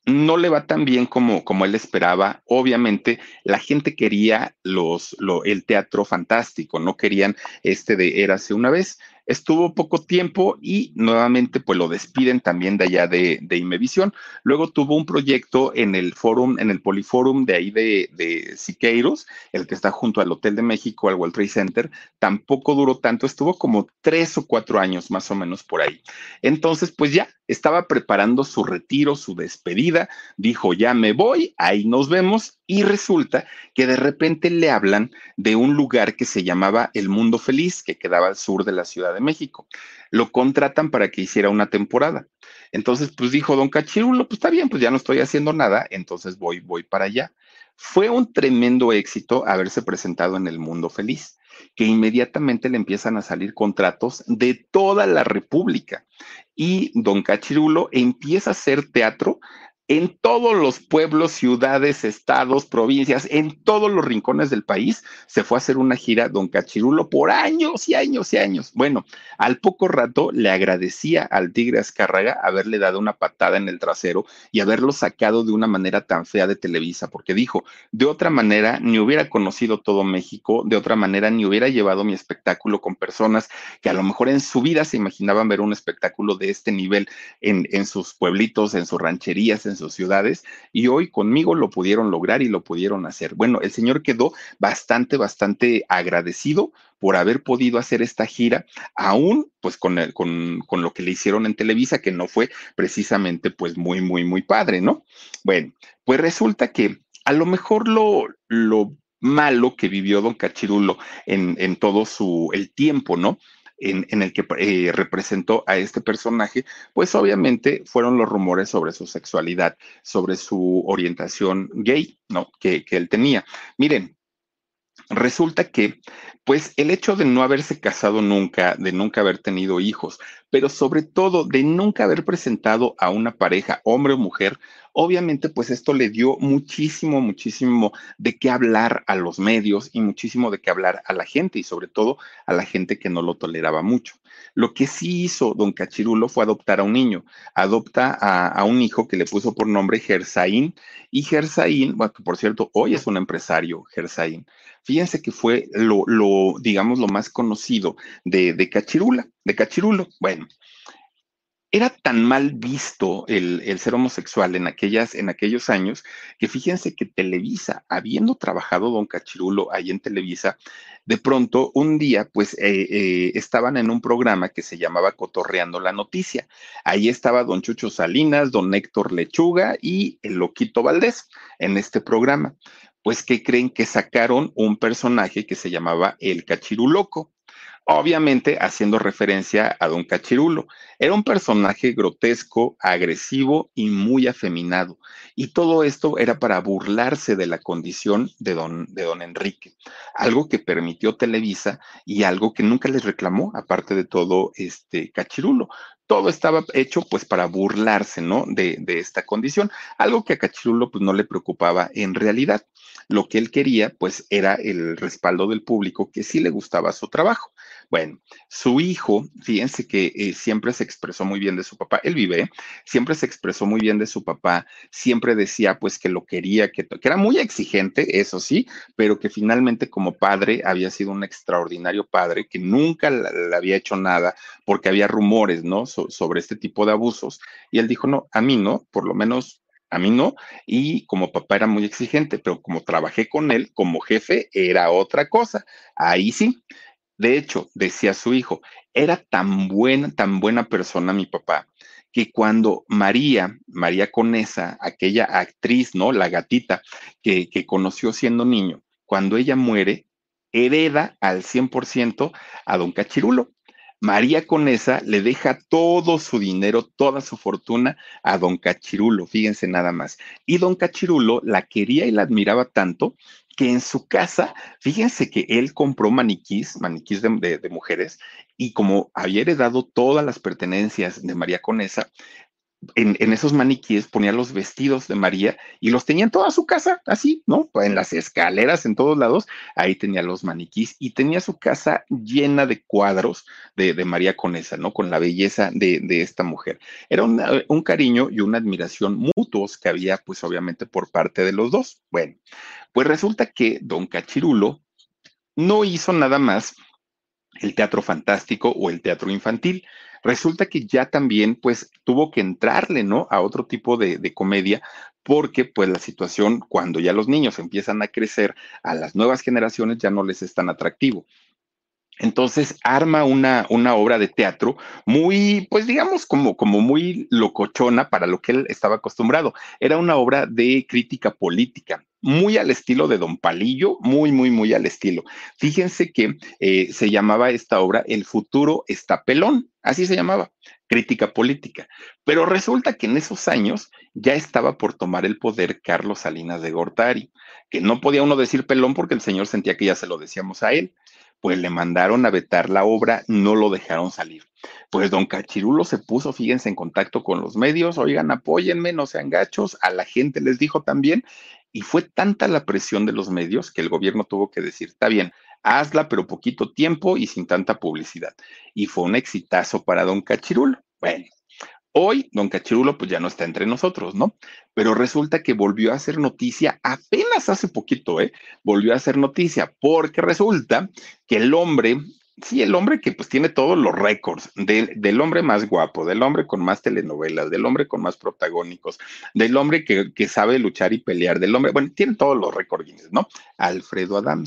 no le va tan bien como, como él esperaba. Obviamente, la gente quería los, el teatro fantástico, no querían este de Érase una vez estuvo poco tiempo y nuevamente pues lo despiden también de allá de, de Imevisión. Luego tuvo un proyecto en el forum, en el Poliforum de ahí de, de Siqueiros, el que está junto al Hotel de México, al World Trade Center. Tampoco duró tanto, estuvo como tres o cuatro años más o menos por ahí. Entonces, pues ya estaba preparando su retiro, su despedida, dijo, ya me voy, ahí nos vemos y resulta que de repente le hablan de un lugar que se llamaba El Mundo Feliz, que quedaba al sur de la Ciudad de México. Lo contratan para que hiciera una temporada. Entonces, pues dijo don Cachirulo, pues está bien, pues ya no estoy haciendo nada, entonces voy, voy para allá. Fue un tremendo éxito haberse presentado en El Mundo Feliz, que inmediatamente le empiezan a salir contratos de toda la República. Y don Cachirulo empieza a hacer teatro en todos los pueblos, ciudades, estados, provincias, en todos los rincones del país, se fue a hacer una gira Don Cachirulo por años y años y años. Bueno, al poco rato le agradecía al Tigre Azcárraga haberle dado una patada en el trasero y haberlo sacado de una manera tan fea de Televisa, porque dijo, de otra manera ni hubiera conocido todo México, de otra manera ni hubiera llevado mi espectáculo con personas que a lo mejor en su vida se imaginaban ver un espectáculo de este nivel en, en sus pueblitos, en sus rancherías, en ciudades y hoy conmigo lo pudieron lograr y lo pudieron hacer. Bueno, el señor quedó bastante, bastante agradecido por haber podido hacer esta gira, aún pues con, el, con, con, lo que le hicieron en Televisa, que no fue precisamente pues muy, muy, muy padre, ¿no? Bueno, pues resulta que a lo mejor lo, lo malo que vivió don Cachirulo en, en todo su, el tiempo, ¿no? En, el que eh, representó a este personaje, pues obviamente fueron los rumores sobre su sexualidad, sobre su orientación gay, ¿no? Que, que él tenía. Miren, resulta que, pues el hecho de no haberse casado nunca, de nunca haber tenido hijos, pero sobre todo de nunca haber presentado a una pareja, hombre o mujer, obviamente pues esto le dio muchísimo, muchísimo de qué hablar a los medios y muchísimo de qué hablar a la gente y sobre todo a la gente que no lo toleraba mucho. Lo que sí hizo don Cachirulo fue adoptar a un niño. Adopta a, un hijo que le puso por nombre Gersaín y Gersaín, bueno, por cierto, hoy es un empresario, Gersaín. Fíjense que fue lo, digamos, lo más conocido de, de Cachirula, de Cachirulo. Bueno, era tan mal visto el, el, ser homosexual en, aquellas, en aquellos años que fíjense que Televisa, habiendo trabajado don Cachirulo ahí en Televisa, de pronto un día pues eh, eh, estaban en un programa que se llamaba Cotorreando la Noticia. Ahí estaba don Chucho Salinas, don Héctor Lechuga y el Loquito Valdés en este programa. Pues que creen que sacaron un personaje que se llamaba el Cachiruloco obviamente haciendo referencia a Don Cachirulo. Era un personaje grotesco, agresivo y muy afeminado. Y todo esto era para burlarse de la condición de don, de don Enrique, algo que permitió Televisa y algo que nunca les reclamó, aparte de todo este Cachirulo todo estaba hecho pues para burlarse, ¿no? De, esta condición, algo que a Cachirulo pues no le preocupaba en realidad. Lo que él quería pues era el respaldo del público que sí le gustaba su trabajo. Bueno, su hijo, fíjense que eh, siempre se expresó muy bien de su papá, él vive, siempre se expresó muy bien de su papá, siempre decía pues que lo quería, que, que era muy exigente, eso sí, pero que finalmente como padre había sido un extraordinario padre, que nunca le había hecho nada porque había rumores, ¿no? sobre este tipo de abusos. Y él dijo, no, a mí no, por lo menos a mí no, y como papá era muy exigente, pero como trabajé con él como jefe, era otra cosa. Ahí sí. De hecho, decía su hijo, era tan buena, tan buena persona mi papá, que cuando María, María Conesa, aquella actriz, ¿no? La gatita que, que conoció siendo niño, cuando ella muere, hereda al 100% a don Cachirulo. María Conesa le deja todo su dinero, toda su fortuna a don Cachirulo, fíjense nada más. Y don Cachirulo la quería y la admiraba tanto que en su casa, fíjense que él compró maniquís, maniquís de, de, mujeres, y como había heredado todas las pertenencias de María Conesa, en, esos maniquíes ponía los vestidos de María y los tenía en toda su casa, así, ¿no? En las escaleras, en todos lados, ahí tenía los maniquís y tenía su casa llena de cuadros de, María Conesa, ¿no? Con la belleza de, esta mujer. Era un cariño y una admiración mutuos que había, pues obviamente, por parte de los dos. Bueno, pues resulta que don Cachirulo no hizo nada más el teatro fantástico o el teatro infantil resulta que ya también pues tuvo que entrarle, ¿no? A otro tipo de, de comedia porque pues la situación cuando ya los niños empiezan a crecer, a las nuevas generaciones ya no les es tan atractivo. Entonces arma una, una, obra de teatro muy, pues digamos, como, como muy locochona para lo que él estaba acostumbrado. Era una obra de crítica política, muy al estilo de Don Palillo, muy, muy, muy al estilo. Fíjense que eh, se llamaba esta obra El futuro está pelón, así se llamaba, crítica política. Pero resulta que en esos años ya estaba por tomar el poder Carlos Salinas de Gortari, que no podía uno decir pelón porque el señor sentía que ya se lo decíamos a él pues le mandaron a vetar la obra, no lo dejaron salir. Pues don Cachirulo se puso, fíjense, en contacto con los medios, oigan, apóyenme, no sean gachos, a la gente les dijo también, y fue tanta la presión de los medios que el gobierno tuvo que decir, está bien, hazla, pero poquito tiempo y sin tanta publicidad. Y fue un exitazo para don Cachirulo. Bueno, Hoy, don Cachirulo, pues ya no está entre nosotros, ¿no? Pero resulta que volvió a hacer noticia apenas hace poquito, ¿eh? Volvió a hacer noticia porque resulta que el hombre, sí, el hombre que pues tiene todos los récords, del hombre más guapo, del hombre con más telenovelas, del hombre con más protagónicos, del hombre que, que sabe luchar y pelear, del hombre, bueno, tiene todos los récords, ¿no? Alfredo Adán.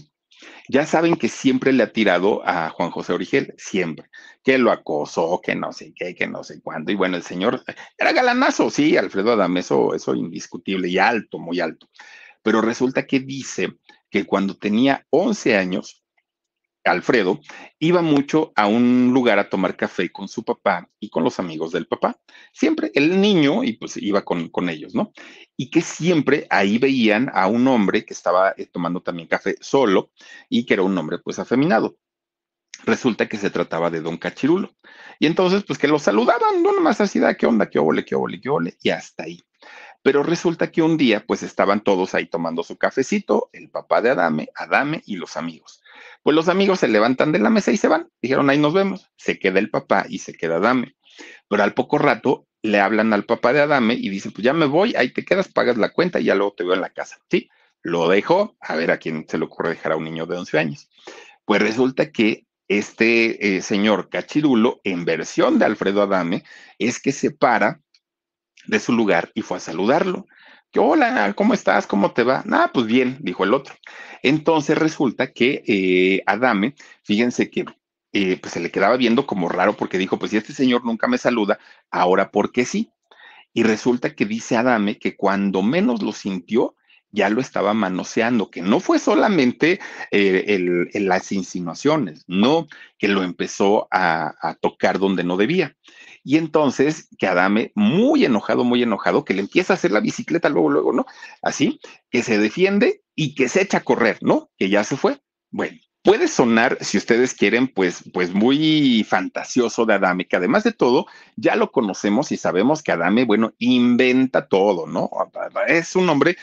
Ya saben que siempre le ha tirado a Juan José Origel, siempre, que lo acosó, que no sé qué, que no sé cuándo. Y bueno, el señor era galanazo, sí, Alfredo Adame, eso, eso indiscutible y alto, muy alto. Pero resulta que dice que cuando tenía 11 años, Alfredo iba mucho a un lugar a tomar café con su papá y con los amigos del papá. Siempre el niño, y pues iba con, con ellos, ¿no? Y que siempre ahí veían a un hombre que estaba eh, tomando también café solo y que era un hombre pues afeminado. Resulta que se trataba de don Cachirulo. Y entonces, pues que lo saludaban, no nomás así, da, ¿qué onda? ¿Qué ole? ¿Qué ole? ¿Qué ole? Y hasta ahí. Pero resulta que un día, pues estaban todos ahí tomando su cafecito, el papá de Adame, Adame y los amigos. Pues los amigos se levantan de la mesa y se van. Dijeron, ahí nos vemos. Se queda el papá y se queda Adame. Pero al poco rato le hablan al papá de Adame y dicen, pues ya me voy, ahí te quedas, pagas la cuenta y ya luego te veo en la casa. Sí, lo dejó, a ver a quién se le ocurre dejar a un niño de 11 años. Pues resulta que este eh, señor Cachirulo, en versión de Alfredo Adame, es que se para de su lugar y fue a saludarlo. Hola, ¿cómo estás? ¿Cómo te va? Ah, pues bien, dijo el otro. Entonces resulta que eh, Adame, fíjense que eh, pues se le quedaba viendo como raro porque dijo, pues si este señor nunca me saluda, ahora ¿por qué sí? Y resulta que dice Adame que cuando menos lo sintió, ya lo estaba manoseando, que no fue solamente eh, las insinuaciones, no, que lo empezó a, tocar donde no debía. Y entonces que Adame, muy enojado, muy enojado, que le empieza a hacer la bicicleta luego, luego, ¿no? Así, que se defiende y que se echa a correr, ¿no? Que ya se fue. Bueno, puede sonar, si ustedes quieren, pues, pues muy fantasioso de Adame, que además de todo, ya lo conocemos y sabemos que Adame, bueno, inventa todo, ¿no? Es un hombre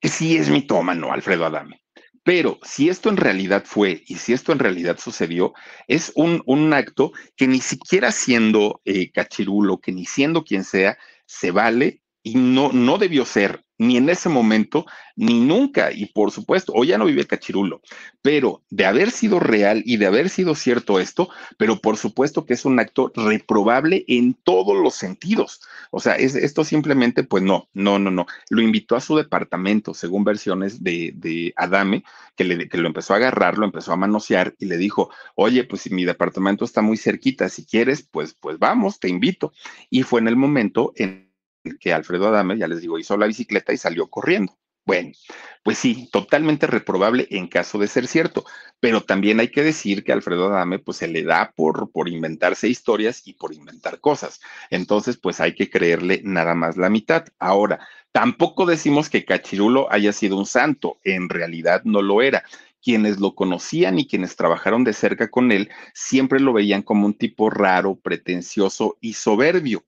que sí es mitómano, Alfredo Adame. Pero si esto en realidad fue y si esto en realidad sucedió, es un, un acto que ni siquiera siendo eh, cachirulo, que ni siendo quien sea, se vale y no, no debió ser ni en ese momento, ni nunca. Y por supuesto, hoy ya no vive Cachirulo, pero de haber sido real y de haber sido cierto esto, pero por supuesto que es un acto reprobable en todos los sentidos. O sea, es, esto simplemente, pues no, no, no, no. Lo invitó a su departamento, según versiones de, de Adame, que, le, que lo empezó a agarrar, lo empezó a manosear y le dijo, oye, pues si mi departamento está muy cerquita, si quieres, pues, pues vamos, te invito. Y fue en el momento en que Alfredo Adame, ya les digo, hizo la bicicleta y salió corriendo. Bueno, pues sí, totalmente reprobable en caso de ser cierto, pero también hay que decir que Alfredo Adame pues se le da por, por inventarse historias y por inventar cosas. Entonces, pues hay que creerle nada más la mitad. Ahora, tampoco decimos que Cachirulo haya sido un santo, en realidad no lo era quienes lo conocían y quienes trabajaron de cerca con él siempre lo veían como un tipo raro, pretencioso y soberbio.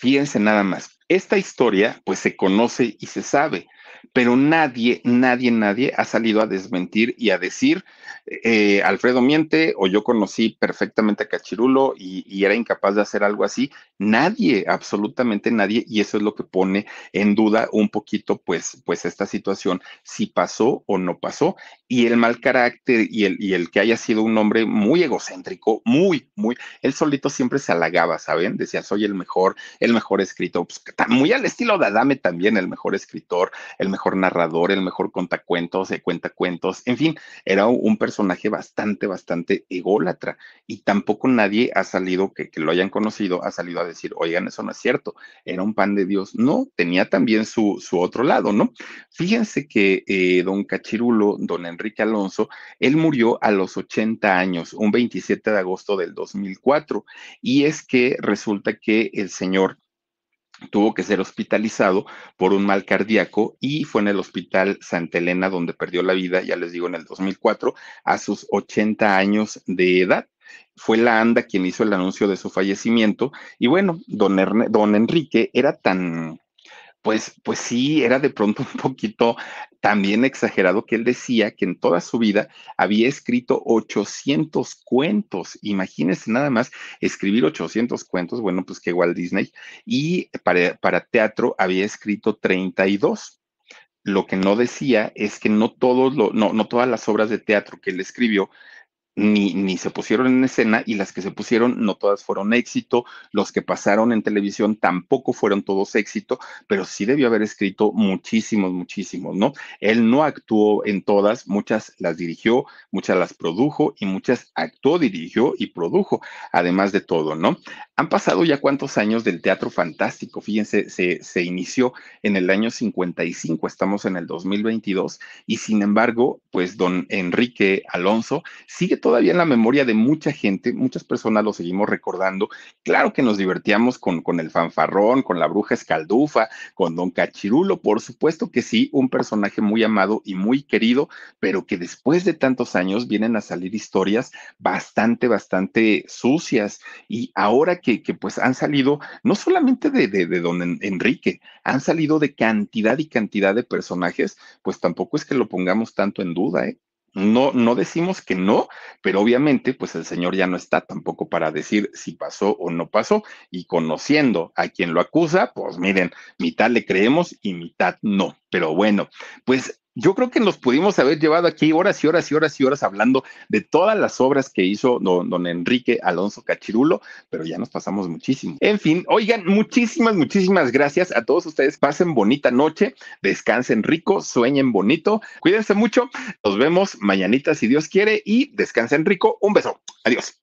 Fíjense nada más, esta historia pues se conoce y se sabe, pero nadie, nadie, nadie ha salido a desmentir y a decir, eh, Alfredo miente o yo conocí perfectamente a Cachirulo y, y, era incapaz de hacer algo así. Nadie, absolutamente nadie, y eso es lo que pone en duda un poquito, pues, pues esta situación, si pasó o no pasó, y el mal carácter y el, y el que haya sido un hombre muy egocéntrico, muy, muy, él solito siempre se halagaba, ¿saben? Decía, soy el mejor, el mejor escritor, pues, muy al estilo de Adame también, el mejor escritor, el mejor narrador, el mejor contacuentos, de cuentacuentos, en fin, era un personaje bastante, bastante ególatra y tampoco nadie ha salido, que, lo hayan conocido, ha salido a decir, oigan, eso no es cierto, era un pan de Dios. No, tenía también su, su otro lado, ¿no? Fíjense que eh, don Cachirulo, don Enrique Alonso, él murió a los 80 años, un 27 de agosto del 2004, y es que resulta que el señor tuvo que ser hospitalizado por un mal cardíaco y fue en el hospital Santa Elena donde perdió la vida, ya les digo, en el 2004, a sus 80 años de edad. Fue la ANDA quien hizo el anuncio de su fallecimiento y bueno, don, Erne, don Enrique era tan, pues, pues sí, era de pronto *laughs* un poquito también exagerado que él decía que en toda su vida había escrito 800 cuentos. Imagínense nada más escribir 800 cuentos, bueno, pues que igual Disney, y para, para teatro había escrito 32 lo que no decía es que no todos lo, no, no todas las obras de teatro que él escribió ni, ni se pusieron en escena y las que se pusieron no todas fueron éxito, los que pasaron en televisión tampoco fueron todos éxito, pero sí debió haber escrito muchísimos, muchísimos, ¿no? Él no actuó en todas, muchas las dirigió, muchas las produjo y muchas actuó, dirigió y produjo, además de todo, ¿no? Han pasado ya cuántos años del teatro fantástico, fíjense, se, inició en el año 55, estamos en el 2022 y sin embargo, pues don Enrique Alonso sigue todavía en la memoria de mucha gente, muchas personas lo seguimos recordando. Claro que nos divertíamos con, con el fanfarrón, con la bruja escaldufa, con don Cachirulo, por supuesto que sí, un personaje muy amado y muy querido, pero que después de tantos años vienen a salir historias bastante, bastante sucias. Y ahora que, que pues han salido, no solamente de, de, de don Enrique, han salido de cantidad y cantidad de personajes, pues tampoco es que lo pongamos tanto en duda, ¿eh? No, no decimos que no, pero obviamente, pues el Señor ya no está tampoco para decir si pasó o no pasó. Y conociendo a quien lo acusa, pues miren, mitad le creemos y mitad no. Pero bueno, pues yo creo que nos pudimos haber llevado aquí horas y horas y horas y horas hablando de todas las obras que hizo don, Enrique Alonso Cachirulo, pero ya nos pasamos muchísimo. En fin, oigan, muchísimas, muchísimas gracias a todos ustedes. Pasen bonita noche, descansen rico, sueñen bonito, cuídense mucho. Nos vemos mañanita si Dios quiere y descansen rico. Un beso. Adiós.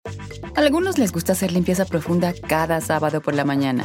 A algunos les gusta hacer limpieza profunda cada sábado por la mañana.